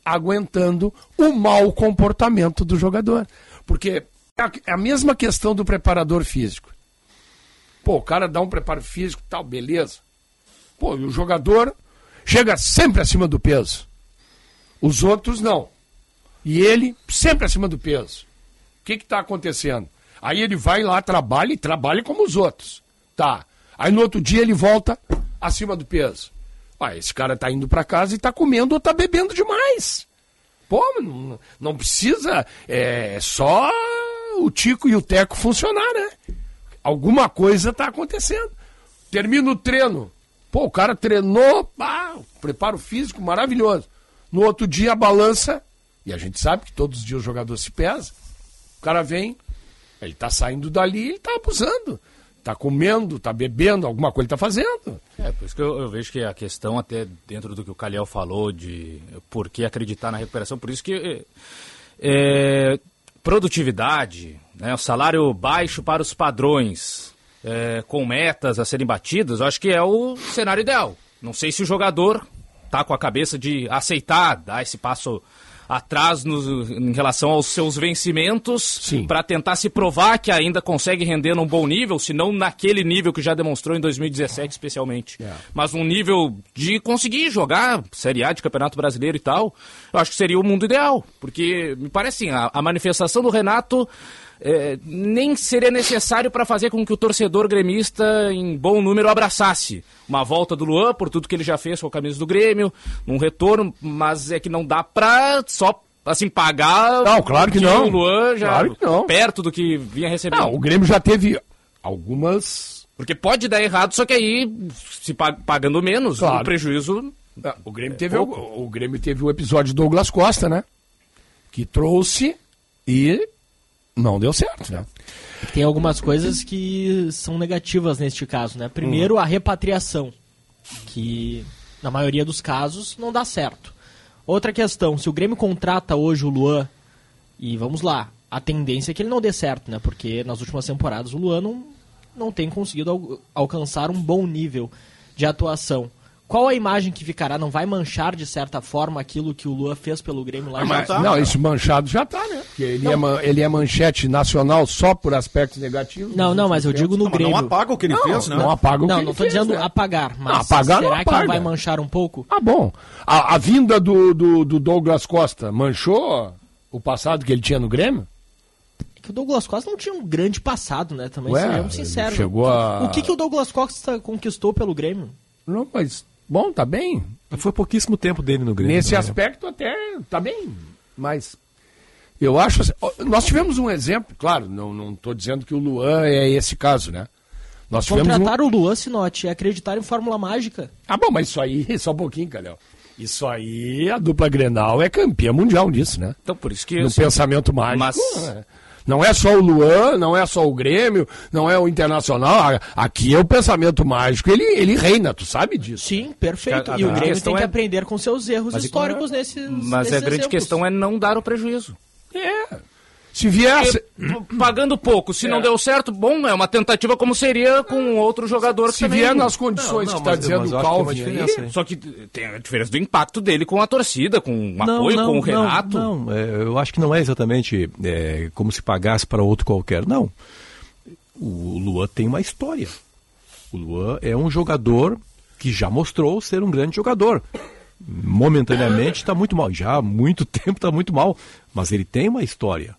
Speaker 6: aguentando o mau comportamento do jogador. Porque é a mesma questão do preparador físico. Pô, o cara dá um preparo físico tal, beleza. Pô, e o jogador chega sempre acima do peso. Os outros não. E ele sempre acima do peso. O que está acontecendo? Aí ele vai lá, trabalha e trabalha como os outros. Tá. Aí no outro dia ele volta acima do peso. Ah, esse cara tá indo para casa e tá comendo ou tá bebendo demais. Pô, não, não precisa. É só o Tico e o Teco funcionar, né? Alguma coisa tá acontecendo. Termina o treino. Pô, o cara treinou, ah, preparo físico maravilhoso. No outro dia a balança, e a gente sabe que todos os dias o jogador se pesa. O cara vem, ele tá saindo dali, ele tá abusando. Tá comendo, tá bebendo, alguma coisa ele tá fazendo.
Speaker 5: É, por isso que eu, eu, vejo que a questão, até dentro do que o Calhau falou, de por que acreditar na recuperação, por isso que é, produtividade, né, o salário baixo para os padrões, é, com metas a serem batidas, eu acho que é o cenário ideal. Não sei se o jogador tá com a cabeça de aceitar, dar esse passo atrás no, em relação aos seus vencimentos para tentar se provar que ainda consegue render num bom nível, se não naquele nível que já demonstrou em 2017 especialmente. Yeah. Mas um nível de conseguir jogar Série A de Campeonato Brasileiro e tal, eu acho que seria o mundo ideal, porque me parece assim, a, a manifestação do Renato é, nem seria necessário para fazer com que o torcedor gremista, em bom número, abraçasse uma volta do Luan, por tudo que ele já fez com a camisa do Grêmio, um retorno, mas é que não dá para só assim, pagar.
Speaker 6: Não, claro que, não.
Speaker 5: O Luan já claro que não. perto do que vinha recebendo. Não,
Speaker 6: o Grêmio já teve algumas.
Speaker 5: Porque pode dar errado, só que aí, se pagando menos, claro. o prejuízo.
Speaker 6: Ah, o Grêmio, é teve o, o Grêmio teve o episódio do Douglas Costa, né? Que trouxe e não deu certo, né?
Speaker 3: Tem algumas coisas que são negativas neste caso, né? Primeiro, hum. a repatriação, que na maioria dos casos não dá certo. Outra questão, se o Grêmio contrata hoje o Luan, e vamos lá, a tendência é que ele não dê certo, né? Porque nas últimas temporadas o Luan não, não tem conseguido al alcançar um bom nível de atuação. Qual a imagem que ficará? Não vai manchar, de certa forma, aquilo que o Lua fez pelo Grêmio lá?
Speaker 6: Mas, tá, não, isso esse manchado já está, né? Porque ele é, ele é manchete nacional só por aspectos negativos.
Speaker 3: Não, não, mas eu digo no não, Grêmio.
Speaker 2: Não apaga o que ele
Speaker 6: não,
Speaker 2: fez, né?
Speaker 6: Não apaga o
Speaker 3: não,
Speaker 6: que
Speaker 3: não
Speaker 6: ele fez.
Speaker 3: Não, não estou dizendo
Speaker 6: né?
Speaker 3: apagar, mas
Speaker 6: não, apagar
Speaker 3: será que não vai manchar um pouco?
Speaker 6: Ah, bom. A, a vinda do, do, do Douglas Costa manchou o passado que ele tinha no Grêmio?
Speaker 3: É que o Douglas Costa não tinha um grande passado, né? Também Ué, sejamos sinceros.
Speaker 6: Chegou a...
Speaker 3: O que, que o Douglas Costa conquistou pelo Grêmio?
Speaker 6: Não, mas Bom, tá bem.
Speaker 4: Foi pouquíssimo tempo dele no Grêmio.
Speaker 6: Nesse aspecto até tá bem, mas eu acho assim, nós tivemos um exemplo, claro, não não tô dizendo que o Luan é esse caso, né?
Speaker 3: Nós Contratar um... o Luan Sinote é acreditar em fórmula mágica.
Speaker 6: Ah, bom, mas isso aí, [LAUGHS] só um pouquinho, Calhau. Isso aí, a dupla Grenal é campeã mundial nisso, né?
Speaker 5: Então, por isso que...
Speaker 6: No pensamento mágico. Mas... Né? Não é só o Luan, não é só o Grêmio, não é o Internacional. Aqui é o pensamento mágico. Ele, ele reina, tu sabe disso.
Speaker 3: Sim, perfeito. E o Grêmio tem que é... aprender com seus erros mas históricos nesses.
Speaker 5: Mas
Speaker 3: nesses
Speaker 5: a grande
Speaker 3: exemplos.
Speaker 5: questão é não dar o prejuízo.
Speaker 6: É. Se viesse.
Speaker 5: pagando pouco, se é. não deu certo, bom, é uma tentativa como seria com outro jogador
Speaker 6: Se também... vier nas condições não, não, que está dizendo o Calvin.
Speaker 5: Aí, só que tem a diferença do impacto dele com a torcida, com o apoio, não, com o Renato.
Speaker 4: Não, não é, eu acho que não é exatamente é, como se pagasse para outro qualquer. Não. O Luan tem uma história. O Luan é um jogador que já mostrou ser um grande jogador. momentaneamente está muito mal. Já há muito [LAUGHS] tempo está muito mal. Mas ele tem uma história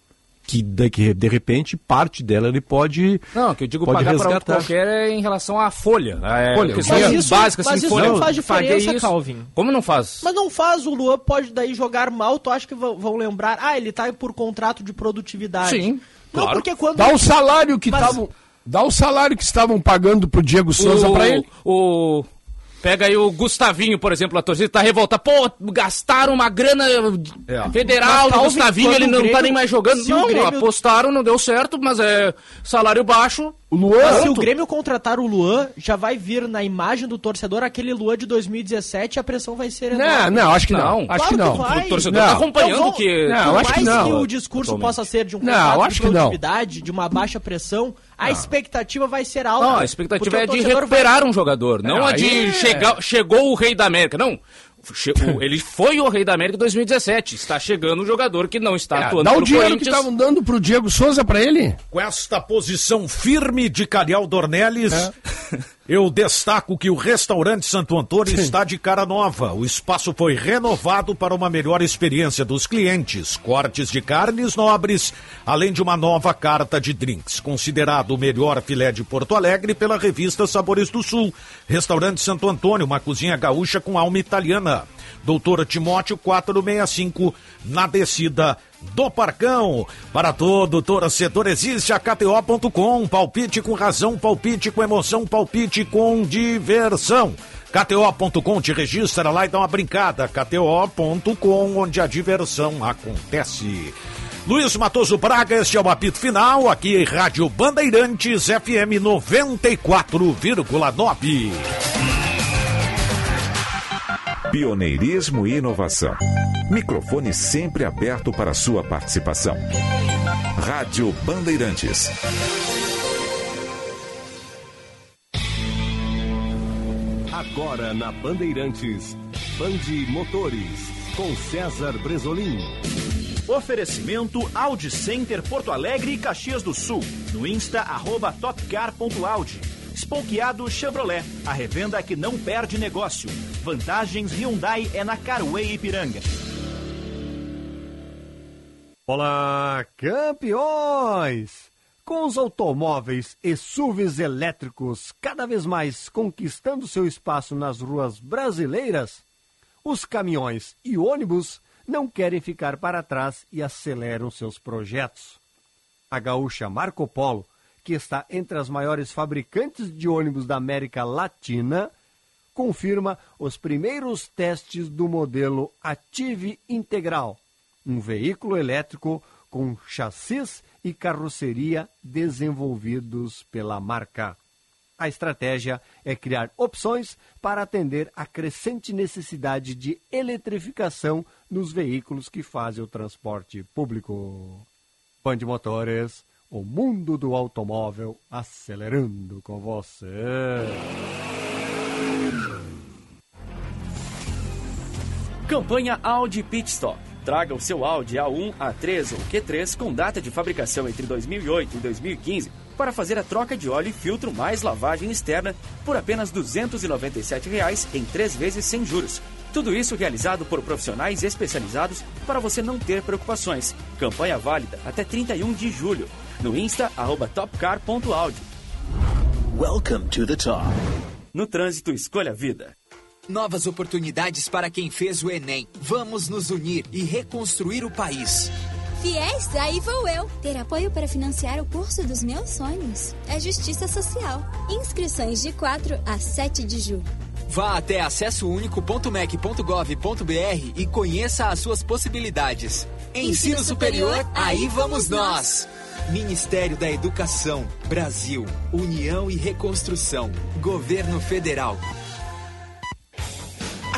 Speaker 4: que de, que de repente parte dela ele pode
Speaker 5: Não, que eu digo pagar para qualquer é em relação à folha. É, folha,
Speaker 3: mas isso, básica, assim, mas isso folha, não faz diferença, isso. Calvin.
Speaker 5: Como não faz?
Speaker 3: Mas não faz, o Luan pode daí jogar mal, tu acha que vão lembrar, ah, ele tá por contrato de produtividade.
Speaker 5: Sim,
Speaker 3: não,
Speaker 5: claro.
Speaker 3: porque quando...
Speaker 6: Dá o salário que estavam... Mas... Dá o salário que estavam pagando pro Diego Souza para ele.
Speaker 5: O Pega aí o Gustavinho, por exemplo, a torcida tá revoltada. Pô, gastaram uma grana é. federal do Gustavinho, ele não tá Grêmio, tá nem mais jogando. Não, Grêmio... apostaram, não deu certo, mas é salário baixo.
Speaker 3: O Luan, se o Grêmio contratar o Luan, já vai vir na imagem do torcedor aquele Luan de 2017 e a pressão vai ser
Speaker 6: enorme. Não, não, acho que não. Acho claro que não.
Speaker 3: Que
Speaker 5: o torcedor não. tá acompanhando então, que...
Speaker 3: Não, acho que não. que o discurso Totalmente. possa ser de um
Speaker 6: não, acho de
Speaker 3: produtividade, de uma baixa pressão, a não. expectativa vai ser alta.
Speaker 5: Não, a expectativa é de recuperar vai... um jogador, não é, a de é... chegar, chegou o rei da América. Não, ele foi o rei da América em 2017. Está chegando um jogador que não está é, atuando
Speaker 6: Dá o dinheiro que estavam dando pro Diego Souza para ele.
Speaker 2: Com esta posição firme de Carial Dornelles, é. [LAUGHS] Eu destaco que o restaurante Santo Antônio Sim. está de cara nova. O espaço foi renovado para uma melhor experiência dos clientes. Cortes de carnes nobres, além de uma nova carta de drinks. Considerado o melhor filé de Porto Alegre pela revista Sabores do Sul. Restaurante Santo Antônio, uma cozinha gaúcha com alma italiana. Doutora Timóteo 465, na descida do Parcão. Para todo torcedor existe a KTO.com. Palpite com razão, palpite com emoção, palpite com diversão. KTO.com te registra lá e dá uma brincada. KTO.com, onde a diversão acontece. Luiz Matoso Braga, este é o apito final, aqui Rádio Bandeirantes FM 94,9.
Speaker 1: Pioneirismo e inovação. Microfone sempre aberto para sua participação. Rádio Bandeirantes.
Speaker 7: Agora na Bandeirantes, Bande Motores, com César Bresolim.
Speaker 8: Oferecimento Audi Center Porto Alegre e Caxias do Sul. No Insta, arroba topcar.audi. Spokeado Chevrolet, a revenda que não perde negócio. Vantagens Hyundai é na Carway Ipiranga.
Speaker 9: Olá, campeões! Com os automóveis e SUVs elétricos cada vez mais conquistando seu espaço nas ruas brasileiras, os caminhões e ônibus não querem ficar para trás e aceleram seus projetos. A gaúcha Marco Polo que está entre as maiores fabricantes de ônibus da América Latina, confirma os primeiros testes do modelo Ative Integral, um veículo elétrico com chassis e carroceria desenvolvidos pela marca. A estratégia é criar opções para atender a crescente necessidade de eletrificação nos veículos que fazem o transporte público. Band Motores o mundo do automóvel acelerando com você.
Speaker 10: Campanha Audi Pit Stop. Traga o seu Audi A1, A3 ou Q3 com data de fabricação entre 2008 e 2015 para fazer a troca de óleo e filtro mais lavagem externa por apenas 297 reais em três vezes sem juros. Tudo isso realizado por profissionais especializados para você não ter preocupações. Campanha válida até 31 de julho. No Insta, arroba topcar.audio.
Speaker 11: Welcome to the top.
Speaker 10: No trânsito, escolha a vida.
Speaker 12: Novas oportunidades para quem fez o Enem. Vamos nos unir e reconstruir o país.
Speaker 13: Fiéis, aí vou eu. Ter apoio para financiar o curso dos meus sonhos. É justiça social. Inscrições de 4 a 7 de julho.
Speaker 12: Vá até acessounico.mec.gov.br e conheça as suas possibilidades. Ensino, Ensino superior, superior, aí vamos nós. Ministério da Educação, Brasil, União e Reconstrução, Governo Federal.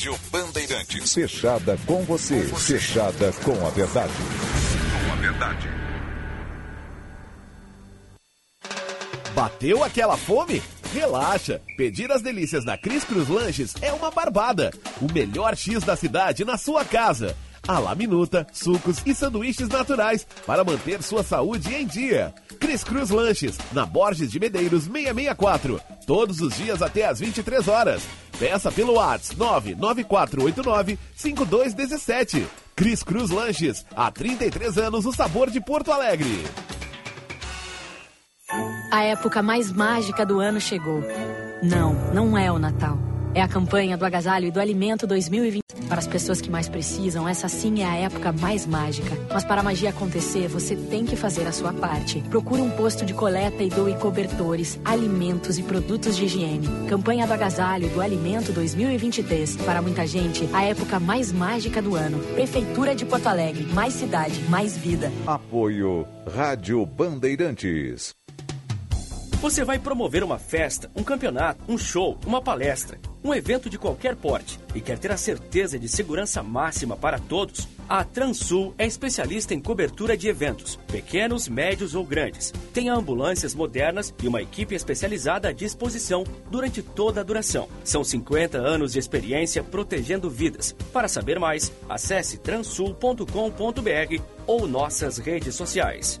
Speaker 1: Rádio Bandeirantes. Fechada com você. Fechada com a verdade. Com a verdade.
Speaker 14: Bateu aquela fome? Relaxa! Pedir as delícias da Cris Cruz Lanches é uma barbada. O melhor X da cidade na sua casa. A la minuta, sucos e sanduíches naturais para manter sua saúde em dia. Cris Cruz Lanches, na Borges de Medeiros 664. Todos os dias até às 23 horas. Peça pelo WhatsApp 99489-5217. Cris Cruz Lanches, há 33 anos o sabor de Porto Alegre.
Speaker 15: A época mais mágica do ano chegou. Não, não é o Natal. É a campanha do agasalho e do alimento 2020. Para as pessoas que mais precisam, essa sim é a época mais mágica. Mas para a magia acontecer, você tem que fazer a sua parte. Procure um posto de coleta e doe cobertores, alimentos e produtos de higiene. Campanha do agasalho e do alimento 2023. Para muita gente, a época mais mágica do ano. Prefeitura de Porto Alegre. Mais cidade, mais vida.
Speaker 1: Apoio Rádio Bandeirantes.
Speaker 10: Você vai promover uma festa, um campeonato, um show, uma palestra, um evento de qualquer porte e quer ter a certeza de segurança máxima para todos? A Transul é especialista em cobertura de eventos, pequenos, médios ou grandes. Tem ambulâncias modernas e uma equipe especializada à disposição durante toda a duração. São 50 anos de experiência protegendo vidas. Para saber mais, acesse transul.com.br ou nossas redes sociais.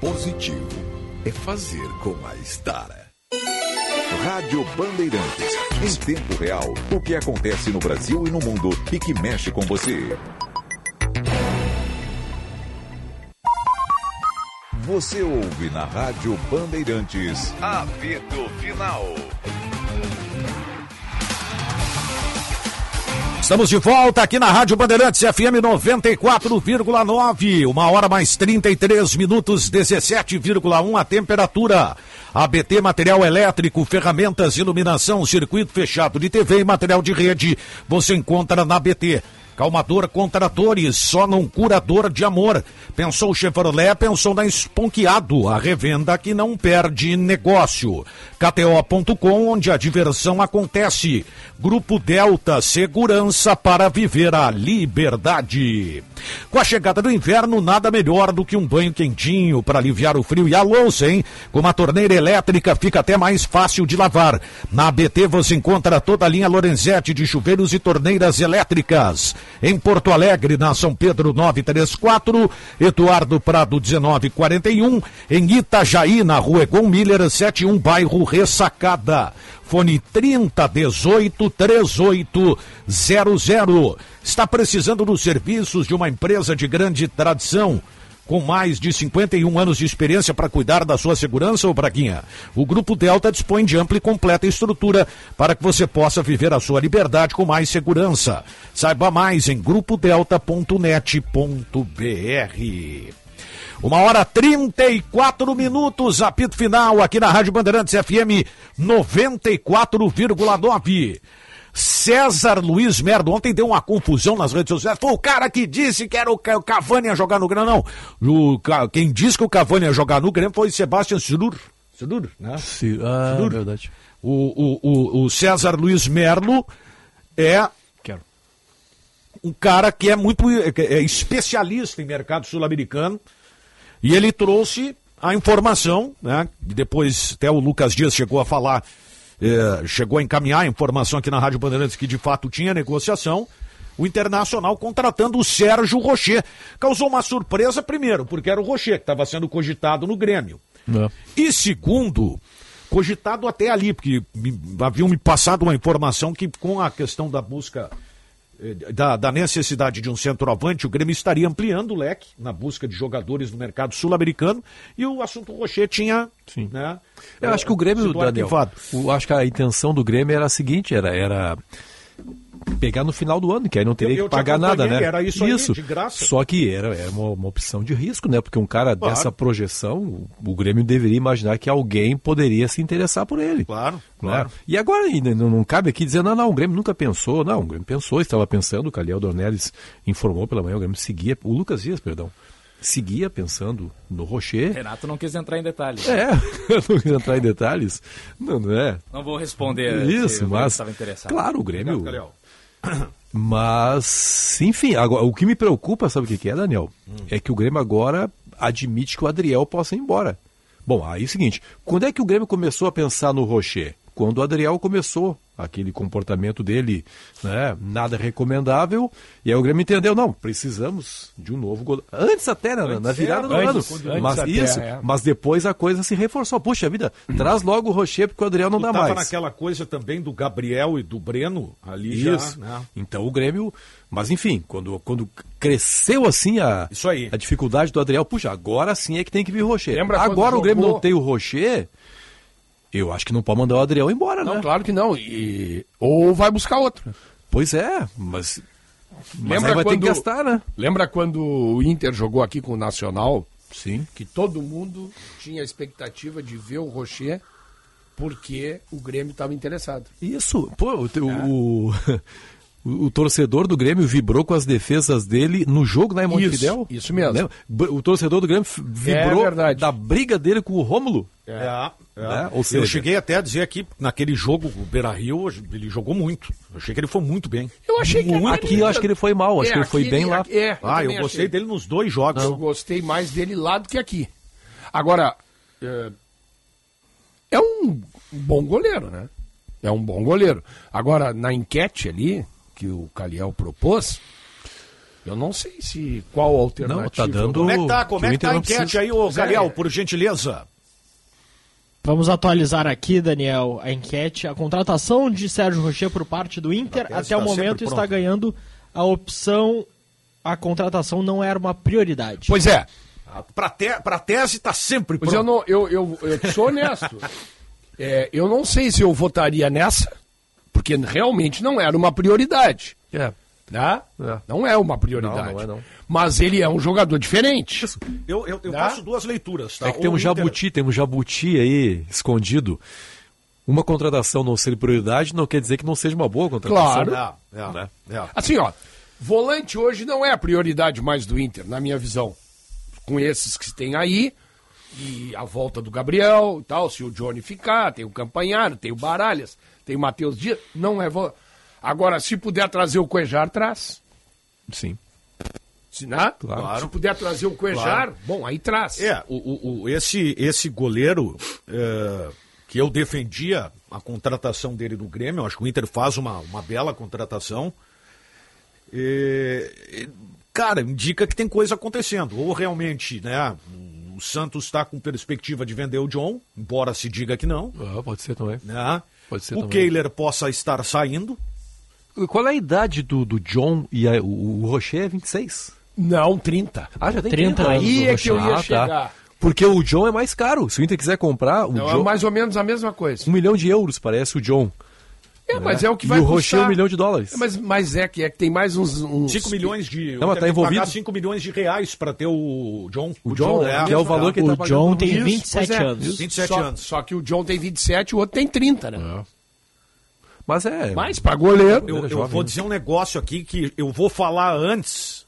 Speaker 16: positivo é fazer com a Estara.
Speaker 1: Rádio Bandeirantes. Em tempo real, o que acontece no Brasil e no mundo e que mexe com você. Você ouve na Rádio Bandeirantes. Apito Final.
Speaker 2: Estamos de volta aqui na Rádio Bandeirantes FM 94,9. Uma hora mais 33 minutos, 17,1 a temperatura. ABT Material Elétrico, ferramentas, iluminação, circuito fechado de TV e material de rede. Você encontra na ABT. Calmador contra atores, só num curador de amor. Pensou Chevrolet, pensou na Esponqueado, a revenda que não perde negócio. KTO.com, onde a diversão acontece. Grupo Delta, segurança para viver a liberdade. Com a chegada do inverno, nada melhor do que um banho quentinho para aliviar o frio e a louça, hein? Com uma torneira elétrica fica até mais fácil de lavar. Na ABT você encontra toda a linha Lorenzetti de chuveiros e torneiras elétricas. Em Porto Alegre, na São Pedro 934, Eduardo Prado 1941, em Itajaí, na Rua Egon Miller 71, bairro Ressacada. Fone 3018 3800. Está precisando dos serviços de uma empresa de grande tradição? Com mais de 51 anos de experiência para cuidar da sua segurança, ô Braguinha. O Grupo Delta dispõe de ampla e completa estrutura para que você possa viver a sua liberdade com mais segurança. Saiba mais em grupodelta.net.br. Uma hora 34 minutos, apito final aqui na Rádio Bandeirantes FM 94,9. César Luiz Merdo, ontem deu uma confusão nas redes sociais. Foi o cara que disse que era o Cavani a jogar no Grêmio. Não, o, quem disse que o Cavani ia jogar no Grêmio foi Sebastião Silur. Silur, né?
Speaker 4: Sim, ah, Silur. verdade.
Speaker 2: O, o, o, o César Luiz Merlo é um cara que é muito é especialista em mercado sul-americano e ele trouxe a informação, né? Depois até o Lucas Dias chegou a falar eh, chegou a encaminhar a informação aqui na Rádio Bandeirantes que de fato tinha negociação. O Internacional contratando o Sérgio Rocher. Causou uma surpresa, primeiro, porque era o Rocher que estava sendo cogitado no Grêmio.
Speaker 4: É.
Speaker 2: E segundo, cogitado até ali, porque me, haviam me passado uma informação que com a questão da busca da, da, necessidade de um centroavante, o Grêmio estaria ampliando o leque na busca de jogadores no mercado sul-americano e o assunto Rocher tinha.
Speaker 4: Sim.
Speaker 2: Né,
Speaker 4: Eu acho que o Grêmio, Daniel, o, acho que a intenção do Grêmio era a seguinte, era, era pegar no final do ano, que aí não teria
Speaker 2: Eu- eu
Speaker 4: que
Speaker 2: te
Speaker 4: pagar nada, né?
Speaker 2: era isso aí, de graça.
Speaker 4: Só que era, era uma, uma opção de risco, né? Porque um cara
Speaker 2: Claro.
Speaker 4: dessa projeção, o, o Grêmio deveria imaginar que alguém poderia se interessar por ele.
Speaker 2: Claro,
Speaker 4: né?
Speaker 2: claro.
Speaker 4: E agora ainda não, não cabe aqui dizer, não, não, o Grêmio nunca pensou. Não, o Grêmio pensou, estava pensando, o Caliel Dornelles informou pela manhã, o Grêmio seguia, o Lucas Dias, perdão, seguia pensando no Rocher.
Speaker 5: Renato não quis entrar em detalhes.
Speaker 4: É, [LAUGHS] não quis entrar em detalhes. Não, não é.
Speaker 5: Não vou responder se
Speaker 4: Isso, mas.
Speaker 5: estava interessado.
Speaker 4: Claro, o Grêmio.
Speaker 2: Obrigado. [COUGHS]
Speaker 4: Mas, enfim, agora, o que me preocupa, sabe o que, é, Daniel?
Speaker 2: Hum.
Speaker 4: É que o Grêmio agora admite que o Adriel possa ir embora. Bom, aí é o seguinte: quando é que o Grêmio começou a pensar no Rocher? Quando o Adriel começou aquele comportamento dele, né, nada recomendável, e aí o Grêmio entendeu, não, precisamos de um novo goleiro. Antes até, né, na- na virada do ano.
Speaker 6: antes, antes
Speaker 4: mas
Speaker 6: até,
Speaker 4: isso,
Speaker 6: é.
Speaker 4: mas depois a coisa se reforçou. Puxa vida, traz logo o Rocher porque o Adriel não
Speaker 2: Tu
Speaker 4: dá
Speaker 2: tava
Speaker 4: mais.
Speaker 2: naquela coisa também do Gabriel e do Breno ali
Speaker 4: Isso.
Speaker 2: já, né?
Speaker 4: Então o Grêmio. Mas enfim, quando, quando cresceu assim a,
Speaker 2: Isso aí.
Speaker 4: a dificuldade do Adriel, puxa, agora sim é que tem que vir o Rocher.
Speaker 6: Lembra
Speaker 4: agora o Grêmio
Speaker 6: jogou-
Speaker 4: não tem o Rocher, eu acho que não pode mandar o Adriel embora,
Speaker 6: Não,
Speaker 4: né?
Speaker 6: claro que não. E... Ou vai buscar outro.
Speaker 4: Pois é, mas. Mas
Speaker 6: Lembra
Speaker 4: aí vai ter
Speaker 6: quando-
Speaker 4: que gastar, né?
Speaker 6: Lembra quando o Inter jogou aqui com o Nacional?
Speaker 4: Sim.
Speaker 6: Que todo mundo tinha a expectativa de ver o Rocher porque o Grêmio estava interessado.
Speaker 4: Isso, pô, o, o, o, [LAUGHS] o torcedor do Grêmio vibrou com as defesas dele no jogo na
Speaker 6: Isso,
Speaker 4: Montevidéu.
Speaker 6: isso mesmo.
Speaker 4: Lembra? O torcedor do Grêmio vibrou
Speaker 6: verdade.
Speaker 4: da briga dele com o Rômulo.
Speaker 2: É, é.
Speaker 4: Né? Ou
Speaker 2: eu
Speaker 4: seja-
Speaker 2: cheguei até a dizer aqui, naquele jogo, o Beira Rio, ele jogou muito. Eu achei que ele foi muito bem.
Speaker 6: Eu achei que
Speaker 2: muito
Speaker 4: Aqui eu acho que ele foi mal, acho
Speaker 6: É,
Speaker 4: que ele foi
Speaker 6: aqui
Speaker 4: bem
Speaker 6: ele-
Speaker 4: lá.
Speaker 6: é,
Speaker 2: ah, eu gostei
Speaker 6: achei.
Speaker 2: dele nos dois jogos.
Speaker 6: Eu gostei mais dele lá do que aqui. Agora, é, é um bom goleiro, né? É um bom goleiro. Agora, na enquete ali, que o Caliel propôs, eu não sei se qual a alternativa.
Speaker 4: Não, tá dando-
Speaker 2: Como é que tá, como
Speaker 4: que
Speaker 2: é que tá a
Speaker 4: não
Speaker 2: enquete
Speaker 4: precisa-
Speaker 2: aí, ô
Speaker 6: é.
Speaker 2: Galiel, por gentileza?
Speaker 3: Vamos atualizar aqui, Daniel, a enquete. A contratação de Sérgio Rocher por parte do Inter,
Speaker 2: A tese
Speaker 3: até o
Speaker 2: tá
Speaker 3: momento, está ganhando a opção. A contratação não era uma prioridade.
Speaker 6: Pois é.
Speaker 2: Pra, te, pra tese tá sempre
Speaker 6: Pois
Speaker 2: pronto.
Speaker 6: eu, não, eu, eu, eu sou honesto. É, eu não sei se eu votaria nessa, porque realmente não era uma prioridade.
Speaker 4: É.
Speaker 6: Né?
Speaker 4: É.
Speaker 6: Não é uma prioridade.
Speaker 4: Não, não é não.
Speaker 6: Mas ele é um jogador diferente.
Speaker 2: Eu, eu, eu
Speaker 6: Né?
Speaker 2: faço duas leituras, tá?
Speaker 4: É que tem
Speaker 2: O
Speaker 4: um
Speaker 2: Inter-
Speaker 4: jabuti, tem um jabuti aí escondido. Uma contratação não ser prioridade não quer dizer que não seja uma boa contratação.
Speaker 6: Claro.
Speaker 2: É, é,
Speaker 4: Né?
Speaker 2: é.
Speaker 6: Assim, ó, volante hoje não é a prioridade mais do Inter, na minha visão. Com esses que tem aí, e a volta do Gabriel e tal, se o Johnny ficar, tem o Campanharo, tem o Baralhas, tem o Matheus Dias, não é. vo- Agora, se puder trazer o Cuejar, traz.
Speaker 4: Sim.
Speaker 6: Se, né?
Speaker 4: Claro.
Speaker 6: se puder trazer o Cuejar,
Speaker 2: Claro.
Speaker 6: bom, aí traz.
Speaker 2: É, o, o- o- esse, esse goleiro é, que eu defendia a contratação dele do Grêmio, eu acho que o Inter faz uma, uma bela contratação. É, cara, indica que tem coisa acontecendo. Ou realmente, né, o Santos está com perspectiva de vender o John, embora se diga que não.
Speaker 4: Ah, pode ser também.
Speaker 2: Né?
Speaker 4: Pode ser
Speaker 2: o
Speaker 4: também.
Speaker 2: Kehler possa estar saindo.
Speaker 4: Qual é a idade do, do John e a- o, o Rocher é 26?
Speaker 6: Não, 30.
Speaker 4: Ah, já tem
Speaker 3: 30
Speaker 4: 30
Speaker 6: Aí
Speaker 4: anos
Speaker 6: é que eu
Speaker 4: o
Speaker 6: ia.
Speaker 4: Ah,
Speaker 6: chegar.
Speaker 4: tá. Porque o John é mais caro. Se o Inter quiser comprar, o
Speaker 6: Não, é
Speaker 4: John...
Speaker 6: mais ou menos a mesma coisa.
Speaker 4: Um milhão de euros, parece, o John.
Speaker 6: É, mas é o que
Speaker 4: E
Speaker 6: vai
Speaker 4: o Rocher
Speaker 6: custar.
Speaker 4: um milhão de dólares.
Speaker 6: É, Mas, mas é que é que tem mais uns. uns...
Speaker 2: 5 milhões de.
Speaker 4: Não, mas tá envolvido.
Speaker 2: 5 milhões de reais para ter o John.
Speaker 4: O John,
Speaker 2: é,
Speaker 4: que é o valor que ele
Speaker 3: O
Speaker 4: tá
Speaker 3: John
Speaker 4: pagando.
Speaker 3: tem
Speaker 6: Isso,
Speaker 3: 27
Speaker 6: pois é.
Speaker 3: anos.
Speaker 2: 27
Speaker 6: só,
Speaker 2: anos.
Speaker 6: Só que o John tem 27 e o outro tem 30, né?
Speaker 4: Mas é...
Speaker 6: Mas pra goleiro.
Speaker 2: Eu,
Speaker 4: é
Speaker 2: eu vou
Speaker 4: né?
Speaker 2: dizer um negócio aqui que eu vou falar antes.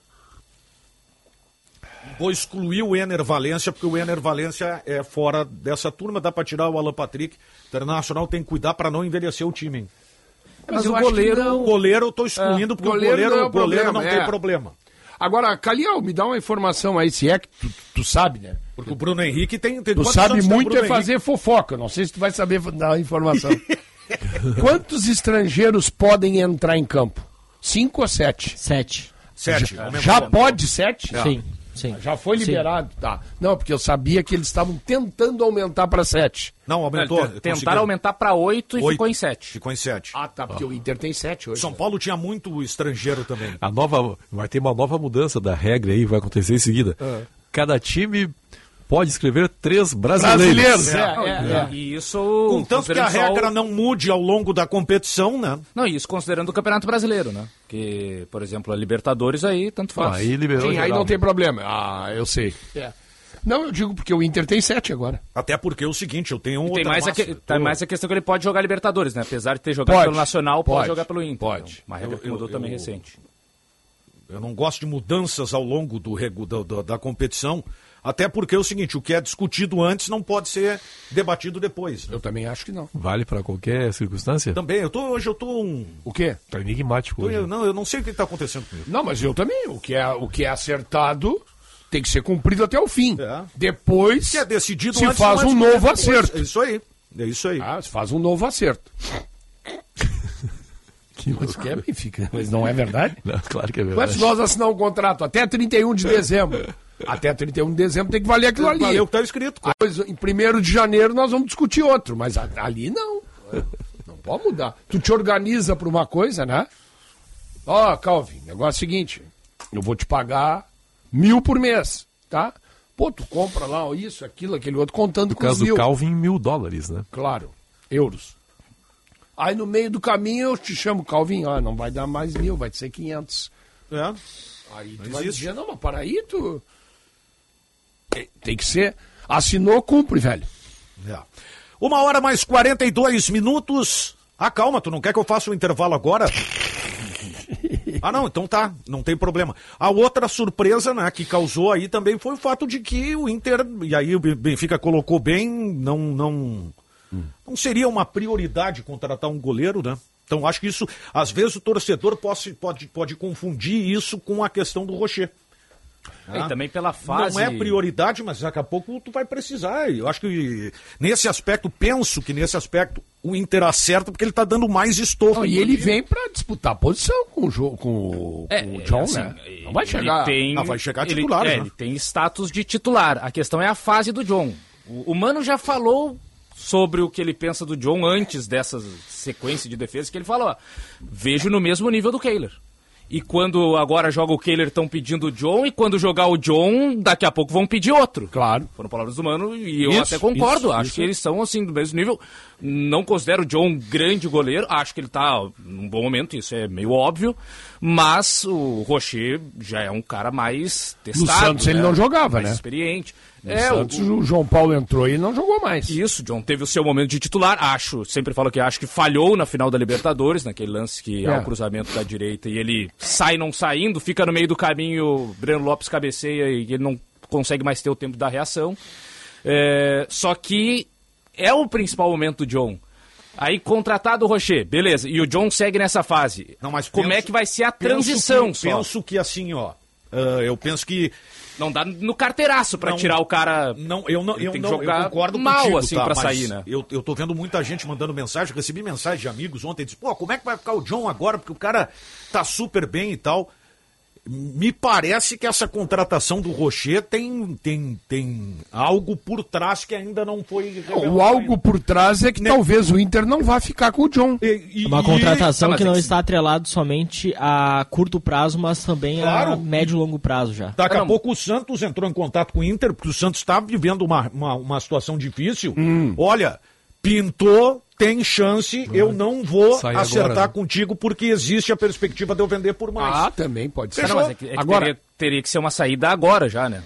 Speaker 2: Vou excluir o Ener Valência, porque o Ener Valência é fora dessa turma, dá para tirar o Alan Patrick. Internacional tem que cuidar para não envelhecer o time. hein?
Speaker 6: Mas
Speaker 2: o
Speaker 6: acho que
Speaker 2: goleiro,
Speaker 6: não.
Speaker 2: o goleiro eu tô excluindo
Speaker 6: É,
Speaker 2: porque
Speaker 6: goleiro
Speaker 2: o goleiro,
Speaker 6: não é o
Speaker 2: o goleiro
Speaker 6: problema,
Speaker 2: não
Speaker 6: é.
Speaker 2: tem problema.
Speaker 6: Agora, Caliel, me dá uma informação aí, se é que tu, tu sabe, né?
Speaker 2: Porque o Bruno Henrique tem. tem
Speaker 6: Tu sabe
Speaker 2: o
Speaker 6: muito é fazer fofoca. Não sei se tu vai saber dar a informação. [LAUGHS] [LAUGHS] Quantos estrangeiros podem entrar em campo? Cinco ou sete?
Speaker 3: Sete.
Speaker 2: Sete.
Speaker 6: Já,
Speaker 2: aumentou.
Speaker 6: já pode sete?
Speaker 3: Sim, sim.
Speaker 6: Já foi
Speaker 3: Sim.
Speaker 6: liberado, tá. Não, porque eu sabia que eles estavam tentando aumentar para sete.
Speaker 2: Não, aumentou.
Speaker 5: Não, Tentaram
Speaker 2: conseguiram.
Speaker 5: aumentar para oito e
Speaker 2: Oito.
Speaker 5: ficou em sete.
Speaker 2: Ficou em sete.
Speaker 6: Ah, tá, porque o Inter tem sete hoje.
Speaker 2: São Paulo tinha muito estrangeiro também.
Speaker 4: A nova, vai ter uma nova mudança da regra aí, vai acontecer em seguida.
Speaker 6: Ah.
Speaker 4: Cada time pode escrever três brasileiros.
Speaker 6: Brasileiros, é, é, é.
Speaker 5: E isso.
Speaker 2: Contanto que a regra não mude ao longo da competição, né?
Speaker 5: Não, isso considerando o Campeonato Brasileiro, né? Que, por exemplo, a Libertadores aí, tanto faz.
Speaker 4: Aí liberou
Speaker 6: Sim, aí não tem problema. Ah, eu sei. É. Não, eu digo porque o Inter tem sete agora.
Speaker 2: Até porque é o seguinte, eu tenho um
Speaker 5: tem mais,
Speaker 2: massa.
Speaker 5: que-
Speaker 2: Tô-
Speaker 5: tem mais a questão que ele pode jogar Libertadores, né? Apesar de ter jogado
Speaker 6: Pode,
Speaker 5: pelo Nacional, pode,
Speaker 6: pode,
Speaker 5: jogar pelo Inter.
Speaker 6: pode.
Speaker 5: Então, uma regra
Speaker 2: Eu-
Speaker 5: que mudou
Speaker 2: eu-
Speaker 5: também
Speaker 2: eu-
Speaker 5: recente.
Speaker 2: Eu não gosto de mudanças ao longo do, da- da competição, até porque é o seguinte, o que é discutido antes não pode ser debatido depois. né?
Speaker 6: Eu também acho que não.
Speaker 4: Vale para qualquer circunstância?
Speaker 2: Também, eu tô, hoje eu tô um...
Speaker 6: O quê?
Speaker 4: Tá enigmático
Speaker 2: tô-
Speaker 4: hoje.
Speaker 2: eu, não, eu não sei o que está acontecendo comigo.
Speaker 6: Não, mas eu também. O que é, o que é acertado tem que ser cumprido até o fim.
Speaker 2: É.
Speaker 6: Depois
Speaker 2: Se é decidido
Speaker 6: se
Speaker 2: antes,
Speaker 6: faz
Speaker 2: não é
Speaker 6: um novo
Speaker 2: depois.
Speaker 6: acerto.
Speaker 2: É isso aí, é isso aí.
Speaker 6: Ah, se faz um novo acerto. [LAUGHS] Mas que é, Benfica? Mas não é verdade? [LAUGHS]
Speaker 4: Não, claro que é
Speaker 6: Mas
Speaker 4: verdade.
Speaker 6: se nós assinar um contrato até 31 de dezembro, até 31 de dezembro tem que valer aquilo ali.
Speaker 2: Valeu o que está escrito.
Speaker 6: Depois, em 1 de janeiro nós vamos discutir outro, mas a- ali não. Não pode mudar. Tu te organiza para uma coisa, né? Ó, Calvin, negócio é o seguinte: eu vou te pagar mil por mês, tá? Pô, tu compra lá ó, isso, aquilo, aquele outro, contando
Speaker 4: No
Speaker 6: com
Speaker 4: caso do
Speaker 6: mil.
Speaker 4: Calvin, mil dólares, né?
Speaker 6: Claro, euros. Aí no meio do caminho eu te chamo, Calvin, ó, não vai dar mais mil, vai ser 500.
Speaker 2: É.
Speaker 6: Aí tu
Speaker 2: Não
Speaker 6: vai
Speaker 2: existe.
Speaker 6: dizer, não, mas para aí tu... Tem- Tem que ser, assinou, cumpre, velho.
Speaker 2: É. Uma hora mais 42 minutos. Ah, calma, tu não quer que eu faça o intervalo agora? [LAUGHS] Ah, não, então tá, não tem problema. A outra surpresa, né, que causou aí também foi o fato de que o Inter, e aí o Benfica colocou bem, não não não seria uma prioridade contratar um goleiro, né? Então acho que isso, às vezes o torcedor pode, pode, pode confundir isso com a questão do Rocher.
Speaker 5: E também pela fase.
Speaker 2: Não é prioridade, mas daqui a pouco tu vai precisar. Eu acho que nesse aspecto, penso que nesse aspecto o Inter acerta porque ele tá dando mais estofo.
Speaker 6: Não, e ele vem pra disputar posição com o, jo- com
Speaker 5: É,
Speaker 6: com o John,
Speaker 5: assim,
Speaker 6: né? Não vai
Speaker 5: ele
Speaker 6: chegar.
Speaker 5: Tem,
Speaker 2: Ah, vai chegar
Speaker 5: ele-
Speaker 2: titular,
Speaker 5: é,
Speaker 2: né?
Speaker 5: Ele tem status de titular. A questão é a fase do John. O, o Mano já falou sobre o que ele pensa do John antes dessa sequência de defesa, que ele falou, ó, vejo no mesmo nível do Kehler. E quando agora joga o Kehler, estão pedindo o John, e quando jogar o John, daqui a pouco vão pedir outro.
Speaker 6: Claro.
Speaker 5: Foram palavras do Mano, e eu
Speaker 6: Isso,
Speaker 5: até concordo.
Speaker 6: isso,
Speaker 5: acho
Speaker 6: isso.
Speaker 5: que eles são, assim, do mesmo nível. Não considero o John um grande goleiro. Acho que ele tá num bom momento, isso é meio óbvio. Mas o Rocher já é um cara mais testado.
Speaker 6: Santos ele
Speaker 5: né?
Speaker 6: não jogava,
Speaker 5: mais
Speaker 6: né?
Speaker 5: experiente.
Speaker 6: No
Speaker 5: é,
Speaker 6: Santos,
Speaker 5: o,
Speaker 6: o João Paulo entrou e não jogou mais.
Speaker 5: isso, John teve o seu momento de titular, acho, sempre falo que acho que falhou na final da Libertadores, naquele lance que há
Speaker 6: É.
Speaker 5: o cruzamento da direita e ele sai não saindo, fica no meio do caminho, o Breno Lopes cabeceia e ele não consegue mais ter o tempo da reação. É, só que é o principal momento do John. Aí contratado o Rocher, beleza, e o John segue nessa fase.
Speaker 2: Não, mas
Speaker 5: Como
Speaker 2: penso-
Speaker 5: é que vai ser a
Speaker 2: penso
Speaker 5: transição
Speaker 2: que-
Speaker 5: só?
Speaker 2: Penso que assim, ó. ah, eu penso que.
Speaker 5: Não dá no carteiraço pra
Speaker 2: Não,
Speaker 5: tirar o cara.
Speaker 2: Não, eu não,
Speaker 5: Ele
Speaker 2: eu
Speaker 5: tem que
Speaker 2: não,
Speaker 5: jogar
Speaker 2: eu concordo
Speaker 5: mal,
Speaker 2: contigo,
Speaker 5: assim,
Speaker 2: tá,
Speaker 5: pra
Speaker 2: mas
Speaker 5: sair, né?
Speaker 2: Eu, eu tô vendo muita gente mandando mensagem, recebi mensagem de amigos ontem, disse, pô, como é que vai ficar o John agora? Porque o cara tá super bem e tal. Me parece que essa contratação do Rocher tem, tem, tem algo por trás que ainda não foi revelado
Speaker 6: O algo por trás é que talvez o Inter não vá ficar com o John.
Speaker 2: E-
Speaker 3: Uma
Speaker 2: e-
Speaker 3: contratação
Speaker 5: Tá, mas
Speaker 3: que
Speaker 5: é
Speaker 3: não
Speaker 5: que-
Speaker 3: está atrelado somente a curto prazo, mas também
Speaker 2: Claro.
Speaker 3: a médio e longo prazo já.
Speaker 2: Daqui a
Speaker 5: Não.
Speaker 2: pouco o Santos entrou em contato com o Inter, porque o Santos está vivendo uma, uma, uma situação difícil. Olha, pintou, tem chance, eu não vou
Speaker 4: Sai
Speaker 2: acertar
Speaker 4: agora, né?
Speaker 2: contigo porque existe a perspectiva de eu vender por mais.
Speaker 6: Ah, também pode ser.
Speaker 5: Não, mas é que, é que
Speaker 6: Agora,
Speaker 5: teria, teria que ser uma saída agora já, né?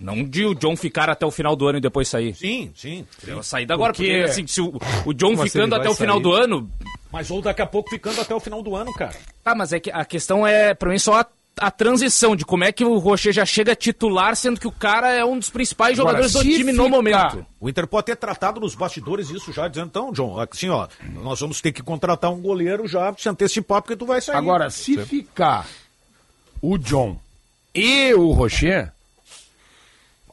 Speaker 5: Não de o John ficar até o final do ano e depois sair.
Speaker 2: Sim, sim.
Speaker 5: Uma saída agora, porque,
Speaker 6: Porque-
Speaker 5: assim, se o, o John
Speaker 4: Mas
Speaker 5: ficando até o final
Speaker 4: sair.
Speaker 5: do ano.
Speaker 2: Mas ou daqui a pouco ficando até o final do ano, cara.
Speaker 5: Tá, mas é que a questão é, pra mim, só a, transição de como é que o Rocher já chega titular, sendo que o cara é um dos principais
Speaker 6: Agora,
Speaker 5: jogadores do time no
Speaker 6: ficar-
Speaker 5: momento.
Speaker 2: O Inter pode ter tratado nos bastidores isso já, dizendo, então, John, assim, ó, nós vamos ter que contratar um goleiro já, se antecipar, porque tu vai sair.
Speaker 6: agora se ficar o John e o Rocher,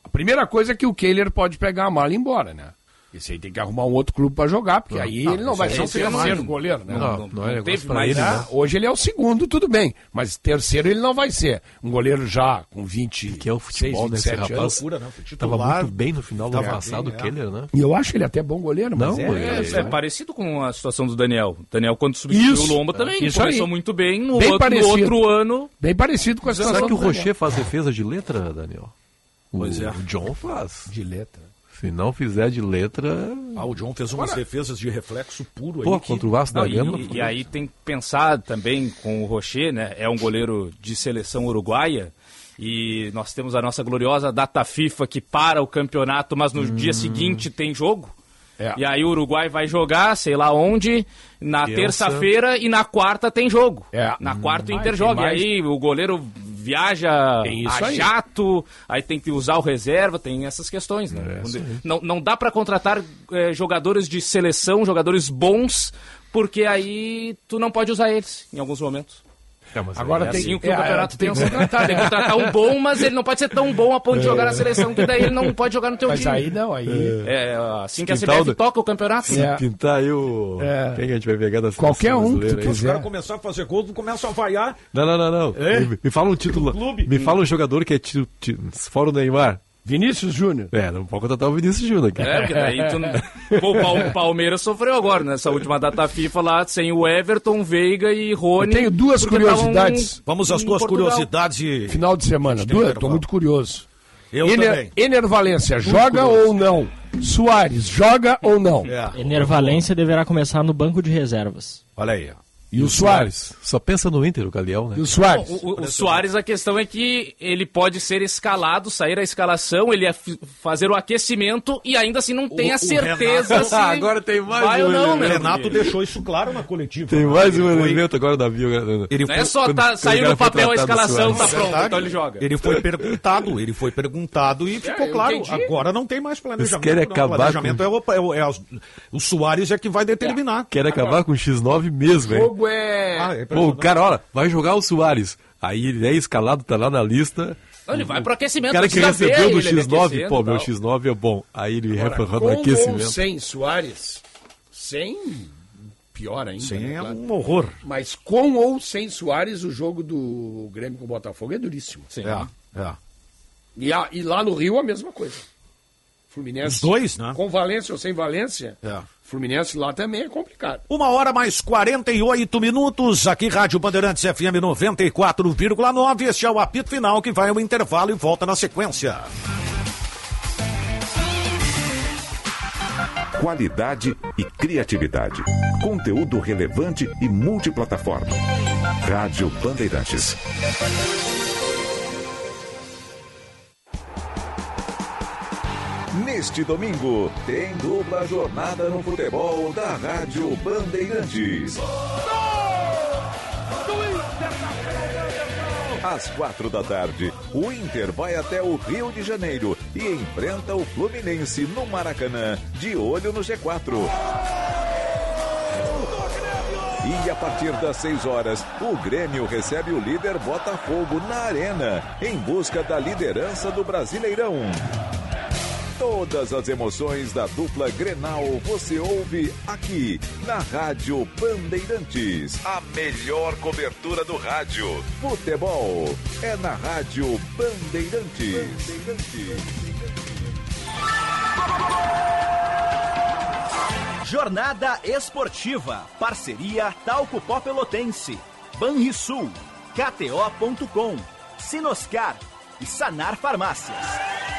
Speaker 6: a primeira coisa é que o Kehler pode pegar a mala e ir embora, né? Esse aí tem que arrumar um outro clube pra jogar, porque
Speaker 4: Não,
Speaker 6: aí
Speaker 4: não,
Speaker 6: ele não vai ser
Speaker 4: não
Speaker 6: o terceiro goleiro, né?
Speaker 4: Não, não é negócio pra
Speaker 6: mais,
Speaker 4: ele,
Speaker 6: né?
Speaker 4: né?
Speaker 6: Hoje ele é o segundo, tudo bem. Mas terceiro ele não vai ser. Um goleiro já com 20.
Speaker 4: Que é o futebol, né? Esse
Speaker 6: 27
Speaker 4: rapaz
Speaker 6: anos.
Speaker 4: tava muito bem no final do ano
Speaker 6: Tava
Speaker 4: passado,
Speaker 6: bem,
Speaker 4: o
Speaker 6: é.
Speaker 4: Keller, né?
Speaker 6: E eu acho ele até bom goleiro, mas
Speaker 4: Não,
Speaker 6: é,
Speaker 4: ele-
Speaker 5: É, é parecido com a situação do Daniel. Daniel, quando substituiu
Speaker 6: Isso.
Speaker 5: o Lomba, também
Speaker 6: Isso
Speaker 5: começou
Speaker 6: aí.
Speaker 5: muito bem. No,
Speaker 6: Bem
Speaker 5: outro, no outro ano.
Speaker 6: Bem parecido com a situação
Speaker 4: Será que o. Rocher faz defesa de letra, Daniel?
Speaker 2: Pois
Speaker 4: o,
Speaker 2: é.
Speaker 4: O John faz.
Speaker 6: De letra.
Speaker 4: Se não fizer de letra.
Speaker 2: Ah, o John fez umas defesas de reflexo puro
Speaker 4: Pô,
Speaker 2: aí. que-
Speaker 4: contra o Vasco
Speaker 5: Não,
Speaker 4: da Gama.
Speaker 5: e- e aí tem que pensar também com o Rocher, né? É um goleiro de seleção uruguaia. E nós temos a nossa gloriosa data FIFA que para o campeonato, mas no dia seguinte tem jogo.
Speaker 6: É.
Speaker 5: E aí o Uruguai vai jogar, sei lá onde, na terça-feira e na quarta tem jogo.
Speaker 6: É.
Speaker 5: Na quarta o
Speaker 6: Hum.
Speaker 5: Inter joga. E aí o goleiro viaja a
Speaker 6: aí.
Speaker 5: jato, aí tem que usar o reserva, tem essas questões, né?
Speaker 4: É.
Speaker 5: Não, não dá para contratar eh, jogadores de seleção, jogadores bons, porque aí tu não pode usar eles em alguns momentos.
Speaker 4: É,
Speaker 6: Agora
Speaker 5: é
Speaker 6: tem-
Speaker 5: assim que
Speaker 6: é,
Speaker 5: o campeonato
Speaker 6: é,
Speaker 5: tem que contratar. Tem que contratar um bom, mas ele não pode ser tão bom a ponto de jogar na seleção, que daí ele não pode jogar no teu
Speaker 6: Mas
Speaker 5: time.
Speaker 6: aí não, aí.
Speaker 5: É assim que a CBF
Speaker 4: do-
Speaker 5: toca o campeonato.
Speaker 4: Se
Speaker 6: É.
Speaker 4: pintar aí o.
Speaker 6: É.
Speaker 4: Quem a gente vai pegar da seleção
Speaker 6: Qualquer um que tu?
Speaker 2: Os caras começaram a fazer gol, começam a vaiar.
Speaker 4: Não, não, não, não.
Speaker 2: É?
Speaker 4: Me, me fala um título.
Speaker 2: Clube.
Speaker 4: Me fala um jogador que é ti- ti- fora o Neymar.
Speaker 6: Vinícius Júnior.
Speaker 4: É, não pode contratar o Vinícius Júnior, cara.
Speaker 5: É, porque daí tu... Pô, o Pal- o Palmeiras sofreu agora, nessa última data FIFA lá, sem o Everton, Veiga e Rony.
Speaker 6: Eu tenho duas curiosidades.
Speaker 5: tavam
Speaker 2: Vamos às tuas
Speaker 5: Portugal.
Speaker 2: curiosidades e...
Speaker 6: Final de semana. Duas, tô muito curioso.
Speaker 2: Eu
Speaker 6: Ener,
Speaker 2: também.
Speaker 6: Ener Valência, joga ou não? Soares, joga ou não?
Speaker 2: É.
Speaker 3: Enervalência deverá começar no banco de reservas.
Speaker 2: Olha aí, ó.
Speaker 6: E o Soares?
Speaker 4: Só pensa no Inter, o Galeão, né?
Speaker 6: E o Soares?
Speaker 5: O, o- o Soares, a questão é que ele pode ser escalado, sair a escalação, ele ia fi- fazer o aquecimento e ainda assim não tem
Speaker 2: O-
Speaker 5: a
Speaker 2: o
Speaker 5: certeza
Speaker 2: Renato-
Speaker 5: se [LAUGHS]
Speaker 4: Agora tem mais
Speaker 5: vai
Speaker 4: um
Speaker 5: ou não,
Speaker 2: O
Speaker 5: né?
Speaker 2: Renato deixou isso claro na coletiva.
Speaker 4: Tem
Speaker 2: né?
Speaker 4: mais
Speaker 2: Ele
Speaker 4: um
Speaker 2: foi-
Speaker 4: elemento agora da Bio.
Speaker 2: Ele
Speaker 5: Não é só tá,
Speaker 4: quando
Speaker 5: saiu
Speaker 4: o cara
Speaker 5: no papel a escalação,
Speaker 4: Soares.
Speaker 5: tá pronto, então ele joga.
Speaker 2: Ele foi perguntado, ele foi perguntado e ficou
Speaker 5: eu
Speaker 2: claro.
Speaker 5: entendi.
Speaker 2: Agora não tem mais planejamento.
Speaker 4: Eles
Speaker 2: não.
Speaker 4: acabar
Speaker 2: o planejamento
Speaker 4: com-
Speaker 2: é, o, é o, é o Soares é que vai determinar.
Speaker 4: Quer acabar com o X9 mesmo, hein?
Speaker 6: Jogo é.
Speaker 2: Ah, é
Speaker 4: Pô, o cara, olha, vai jogar o Soares. Aí ele é escalado, tá lá na lista.
Speaker 5: Não, ele vai pro
Speaker 4: O
Speaker 5: aquecimento.
Speaker 4: cara que recebeu do
Speaker 5: ele
Speaker 4: X9,
Speaker 5: aquecendo
Speaker 4: pô, meu
Speaker 5: tal.
Speaker 4: X9 é bom. Aí ele
Speaker 6: Agora, com
Speaker 4: no
Speaker 6: ou
Speaker 4: aquecimento.
Speaker 6: sem Soares? Sem. Pior ainda.
Speaker 2: Sim,
Speaker 6: né,
Speaker 2: é
Speaker 6: claro.
Speaker 2: um horror.
Speaker 6: Mas com ou sem Soares, o jogo do Grêmio com o Botafogo é duríssimo.
Speaker 5: Sim.
Speaker 2: É, é.
Speaker 6: E, a- e lá no Rio a mesma coisa. Fluminense.
Speaker 2: Os dois, né?
Speaker 6: Com Valência ou sem Valência,
Speaker 2: É.
Speaker 6: Fluminense lá também é complicado.
Speaker 2: Uma hora mais 48 minutos, aqui Rádio Bandeirantes FM 94,9. Este é o apito final que vai ao intervalo e volta na sequência.
Speaker 1: Qualidade e criatividade. Conteúdo relevante e multiplataforma. Rádio Bandeirantes. Neste domingo, tem dupla jornada no futebol da Rádio Bandeirantes. Às quatro da tarde, o Inter vai até o Rio de Janeiro e enfrenta o Fluminense no Maracanã, de olho no G4. E a partir das 6 horas, o Grêmio recebe o líder Botafogo na Arena, em busca da liderança do Brasileirão. Todas as emoções da dupla Grenal você ouve aqui na Rádio Bandeirantes. A melhor cobertura do rádio. Futebol é na Rádio Bandeirantes.
Speaker 8: Jornada Esportiva. Parceria Talco Pó Pelotense. Banrisul. KTO.com. Sinoscar. E Sanar Farmácias.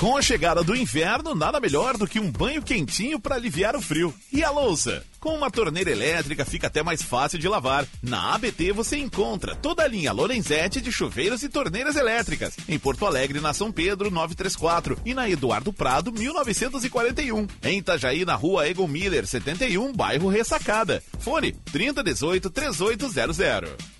Speaker 17: Com a chegada do inverno, nada melhor do que um banho quentinho para aliviar o frio. E a louça? Com uma torneira elétrica fica até mais fácil de lavar. Na ABT você encontra toda a linha Lorenzetti de chuveiros e torneiras elétricas. Em Porto Alegre, na São Pedro 934 e na Eduardo Prado 1941. Em Itajaí, na rua Egon Miller 71, bairro Ressacada. Fone 3018 3800.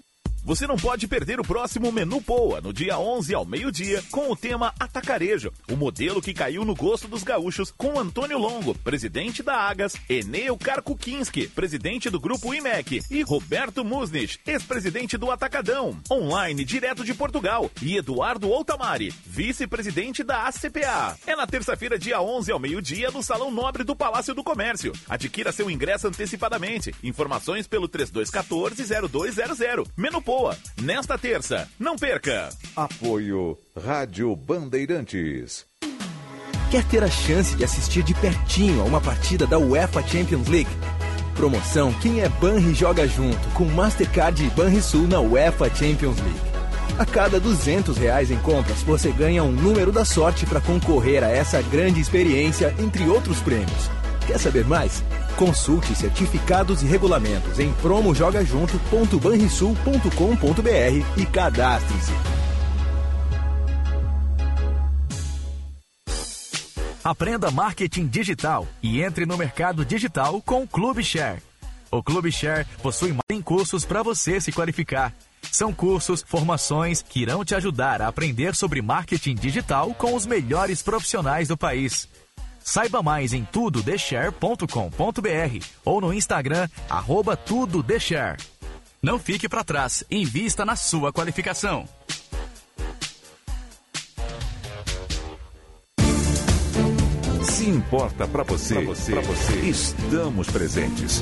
Speaker 17: Você não pode perder o próximo Menu Poa, no dia 11 ao meio-dia, com o tema Atacarejo, o modelo que caiu no gosto dos gaúchos, com Antônio Longo, presidente da Agas, Eneu Karkukinski, presidente do Grupo IMEC, e Roberto Musnich, ex-presidente do Atacadão, online direto de Portugal, e Eduardo Outamari, vice-presidente da ACPA. É na terça-feira, dia 11 ao meio-dia, no Salão Nobre do Palácio do Comércio. Adquira seu ingresso antecipadamente. Informações pelo 3214-0200. Menu Poa Nesta terça. Não perca!
Speaker 1: Apoio Rádio Bandeirantes.
Speaker 18: Quer ter a chance de assistir de pertinho a uma partida da UEFA Champions League? Promoção Quem é Banri joga junto com Mastercard e Banrisul na UEFA Champions League. A cada 200 reais em compras, você ganha um número da sorte para concorrer a essa grande experiência, entre outros prêmios. Quer saber mais? Consulte certificados e regulamentos em promojogajunto.banrisul.com.br e cadastre-se.
Speaker 19: Aprenda marketing digital e entre no mercado digital com o Clube Share. O Clube Share possui mais cursos para você se qualificar. São cursos, formações que irão te ajudar a aprender sobre marketing digital com os melhores profissionais do país. Saiba mais em tudodeshare.com.br ou no Instagram, arroba tudodeshare. Não fique para trás, invista na sua qualificação.
Speaker 1: Se importa para você, pra você, pra você, estamos presentes.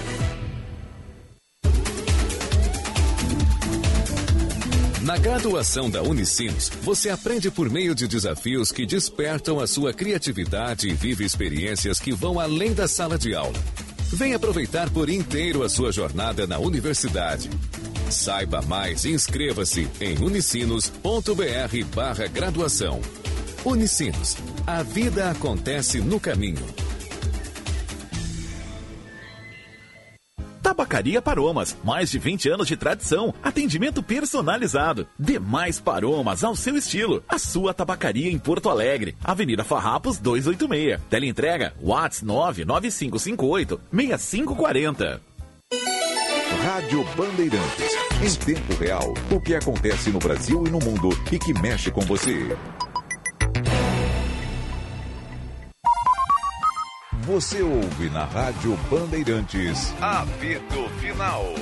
Speaker 20: Graduação da Unicinos, você aprende por meio de desafios que despertam a sua criatividade e vive experiências que vão além da sala de aula. Vem aproveitar por inteiro a sua jornada na universidade. Saiba mais e inscreva-se em unicinos.br barra graduação. Unicinos, a vida acontece no caminho.
Speaker 17: Tabacaria Paromas, mais de 20 anos de tradição, atendimento personalizado. Demais Paromas ao seu estilo. A sua tabacaria em Porto Alegre, Avenida Farrapos 286. Teleentrega Whats 99558 6540.
Speaker 1: Rádio Bandeirantes. Em tempo real, o que acontece no Brasil e no mundo e que mexe com você. Você ouve na Rádio Bandeirantes. Apito Final.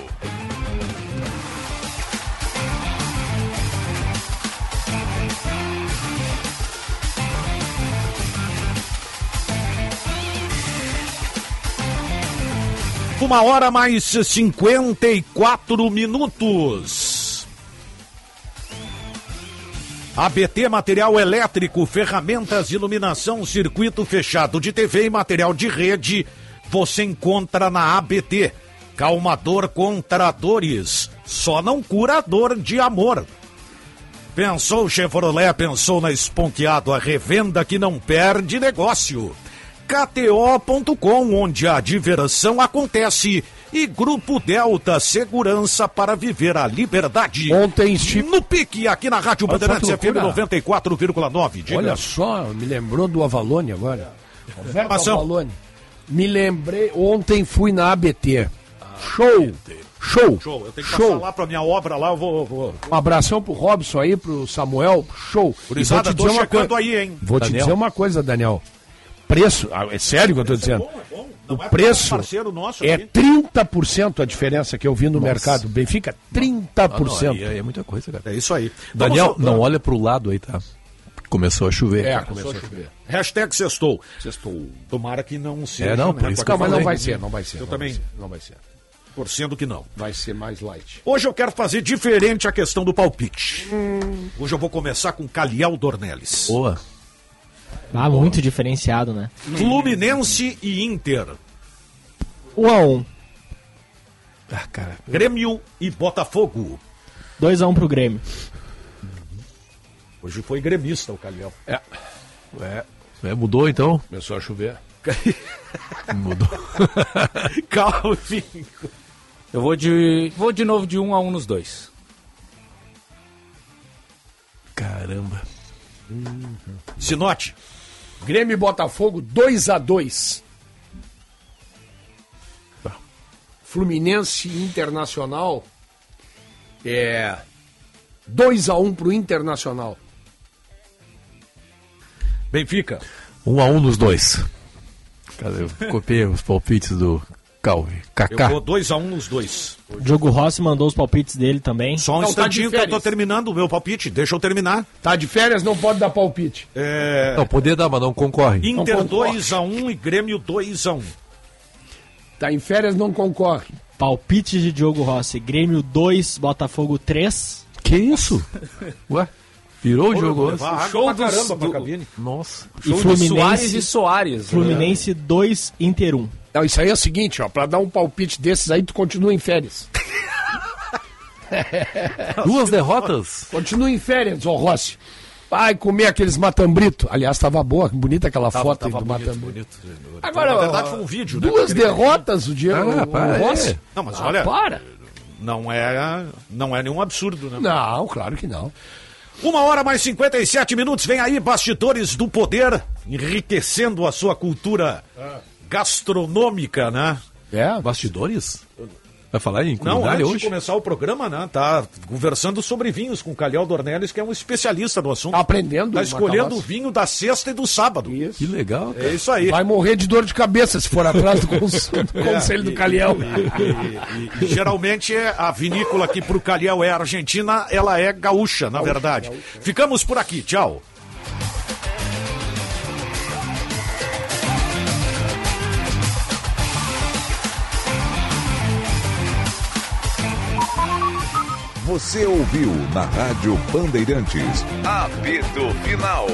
Speaker 2: Uma hora mais 54 minutos. ABT Material Elétrico, ferramentas, iluminação, circuito fechado de TV e material de rede, você encontra na ABT. Calmador contra dores, só não curador de amor. Pensou Chevrolet, pensou na Esponqueado, a revenda que não perde negócio. KTO.com, onde a diversão acontece e Grupo Delta Segurança para viver a liberdade.
Speaker 6: Ontem estive...
Speaker 2: No pique, aqui na Rádio Bandeirantes FM 94,9.
Speaker 6: Olha só, me lembrou do Avalone agora. Roberto Avalone. Me lembrei, ontem fui na ABT. Show! Show!
Speaker 2: Show! Eu tenho que
Speaker 6: Show.
Speaker 2: passar lá pra minha obra lá, eu vou... vou...
Speaker 6: Um abração pro Robson aí, pro Samuel. Show!
Speaker 2: Gurizada, tô checando aí, hein?
Speaker 6: Vou
Speaker 2: Daniel.
Speaker 6: te dizer uma coisa, Daniel. Preço, ah, é sério que eu estou dizendo.
Speaker 2: É bom,
Speaker 6: o preço
Speaker 2: nosso
Speaker 6: é
Speaker 2: aqui.
Speaker 6: 30% a diferença que eu vi no mercado. Benfica, 30%.
Speaker 4: Ah, não, aí é, é muita coisa, cara.
Speaker 2: É isso aí.
Speaker 4: Daniel,
Speaker 2: Vamos-
Speaker 4: não olha pro lado aí, tá? Começou a chover.
Speaker 6: É,
Speaker 4: cara.
Speaker 6: começou a chover.
Speaker 2: Hashtag sextou.
Speaker 6: Sextou.
Speaker 2: Tomara que não seja.
Speaker 4: É, não,
Speaker 2: né,
Speaker 4: por isso que
Speaker 6: mas não vai ser, não vai ser.
Speaker 2: Eu
Speaker 6: não
Speaker 2: também.
Speaker 6: Vai ser, não vai ser.
Speaker 2: Torcendo que não.
Speaker 6: Vai ser mais light.
Speaker 2: Hoje eu quero fazer diferente a questão do palpite. Hoje eu vou começar com Caliel Dornelles.
Speaker 4: Boa.
Speaker 3: Ah, muito diferenciado, né?
Speaker 2: Fluminense e Inter.
Speaker 3: 1 a 1
Speaker 4: Ah, cara.
Speaker 2: Grêmio e Botafogo.
Speaker 3: 2 a 1 pro Grêmio.
Speaker 2: Hoje foi gremista o Caliel.
Speaker 6: É.
Speaker 4: É, é, mudou então?
Speaker 6: Começou a chover. [LAUGHS]
Speaker 4: Mudou. [LAUGHS]
Speaker 2: Calvin.
Speaker 5: Eu vou de, vou de novo de um a um nos dois.
Speaker 4: Caramba.
Speaker 2: Sinote.
Speaker 6: Grêmio e Botafogo 2 a 2 Fluminense e Internacional é 2 a 1 pro Internacional.
Speaker 2: Benfica.
Speaker 4: Um a um nos dois. Cara, [LAUGHS] eu copiei os palpites do Calvi.
Speaker 2: Eu
Speaker 4: Kaká.
Speaker 2: vou 2x1 um nos dois.
Speaker 3: Diogo Rossi mandou os palpites dele também.
Speaker 2: Só um
Speaker 6: Não, tá
Speaker 2: instantinho
Speaker 6: de
Speaker 2: que eu tô terminando o meu palpite. Deixa eu terminar.
Speaker 6: Tá de férias, não pode dar palpite.
Speaker 2: É...
Speaker 4: Não, poder dar, mas não concorre.
Speaker 2: Inter
Speaker 6: Não concorre.
Speaker 2: 2x1 e Grêmio 2x1.
Speaker 6: Tá em férias, não concorre.
Speaker 3: Palpite de Diogo Rossi. Grêmio 2, Botafogo 3.
Speaker 4: Que isso? [LAUGHS] Ué? Virou o jogo hoje?
Speaker 5: Show
Speaker 2: pra caramba pra
Speaker 5: do-
Speaker 2: cabine.
Speaker 4: Nossa.
Speaker 3: E
Speaker 5: Show de
Speaker 3: Fluminense,
Speaker 5: Soares e Soares. né?
Speaker 3: Fluminense 2, Inter 1.
Speaker 6: Não, isso aí é o seguinte, ó, pra dar um palpite desses aí, tu continua em férias. [LAUGHS]
Speaker 4: Duas derrotas?
Speaker 6: Continua em férias, ô Rossi. Vai comer aqueles matambrito. Aliás, tava boa, bonita aquela
Speaker 2: Tava,
Speaker 6: foto
Speaker 2: tava
Speaker 6: aí do
Speaker 2: bonito,
Speaker 6: matambrito.
Speaker 2: bonito.
Speaker 6: Agora,
Speaker 2: Na verdade foi um vídeo. né,
Speaker 6: Duas
Speaker 2: daquele-
Speaker 6: derrotas o dia
Speaker 4: Ah,
Speaker 6: o
Speaker 4: para,
Speaker 6: Rossi.
Speaker 4: é.
Speaker 2: Não, mas
Speaker 6: Ah,
Speaker 2: olha,
Speaker 6: para.
Speaker 2: não é, não é nenhum absurdo, né?
Speaker 6: Não, claro que não.
Speaker 2: Uma hora mais 57 minutos, vem aí Bastidores do Poder, enriquecendo a sua cultura gastronômica, né?
Speaker 6: É,
Speaker 4: Bastidores? Vai falar em
Speaker 2: Não,
Speaker 4: culinária
Speaker 2: antes
Speaker 4: hoje?
Speaker 2: de começar o programa, né? Tá conversando sobre vinhos com o Calhau Dornelles, que é um especialista no assunto.
Speaker 6: Tá aprendendo.
Speaker 2: Tá escolhendo o vinho da sexta e do sábado.
Speaker 4: Que legal, cara.
Speaker 2: É isso aí.
Speaker 6: Vai morrer de dor de cabeça se for atrás do, cons- [LAUGHS] do conselho do Calhau.
Speaker 2: E, e geralmente é a vinícola que pro Calhau é argentina, ela é gaúcha, na verdade. Ficamos por aqui, tchau.
Speaker 1: Você ouviu na Rádio Bandeirantes. Apito Final.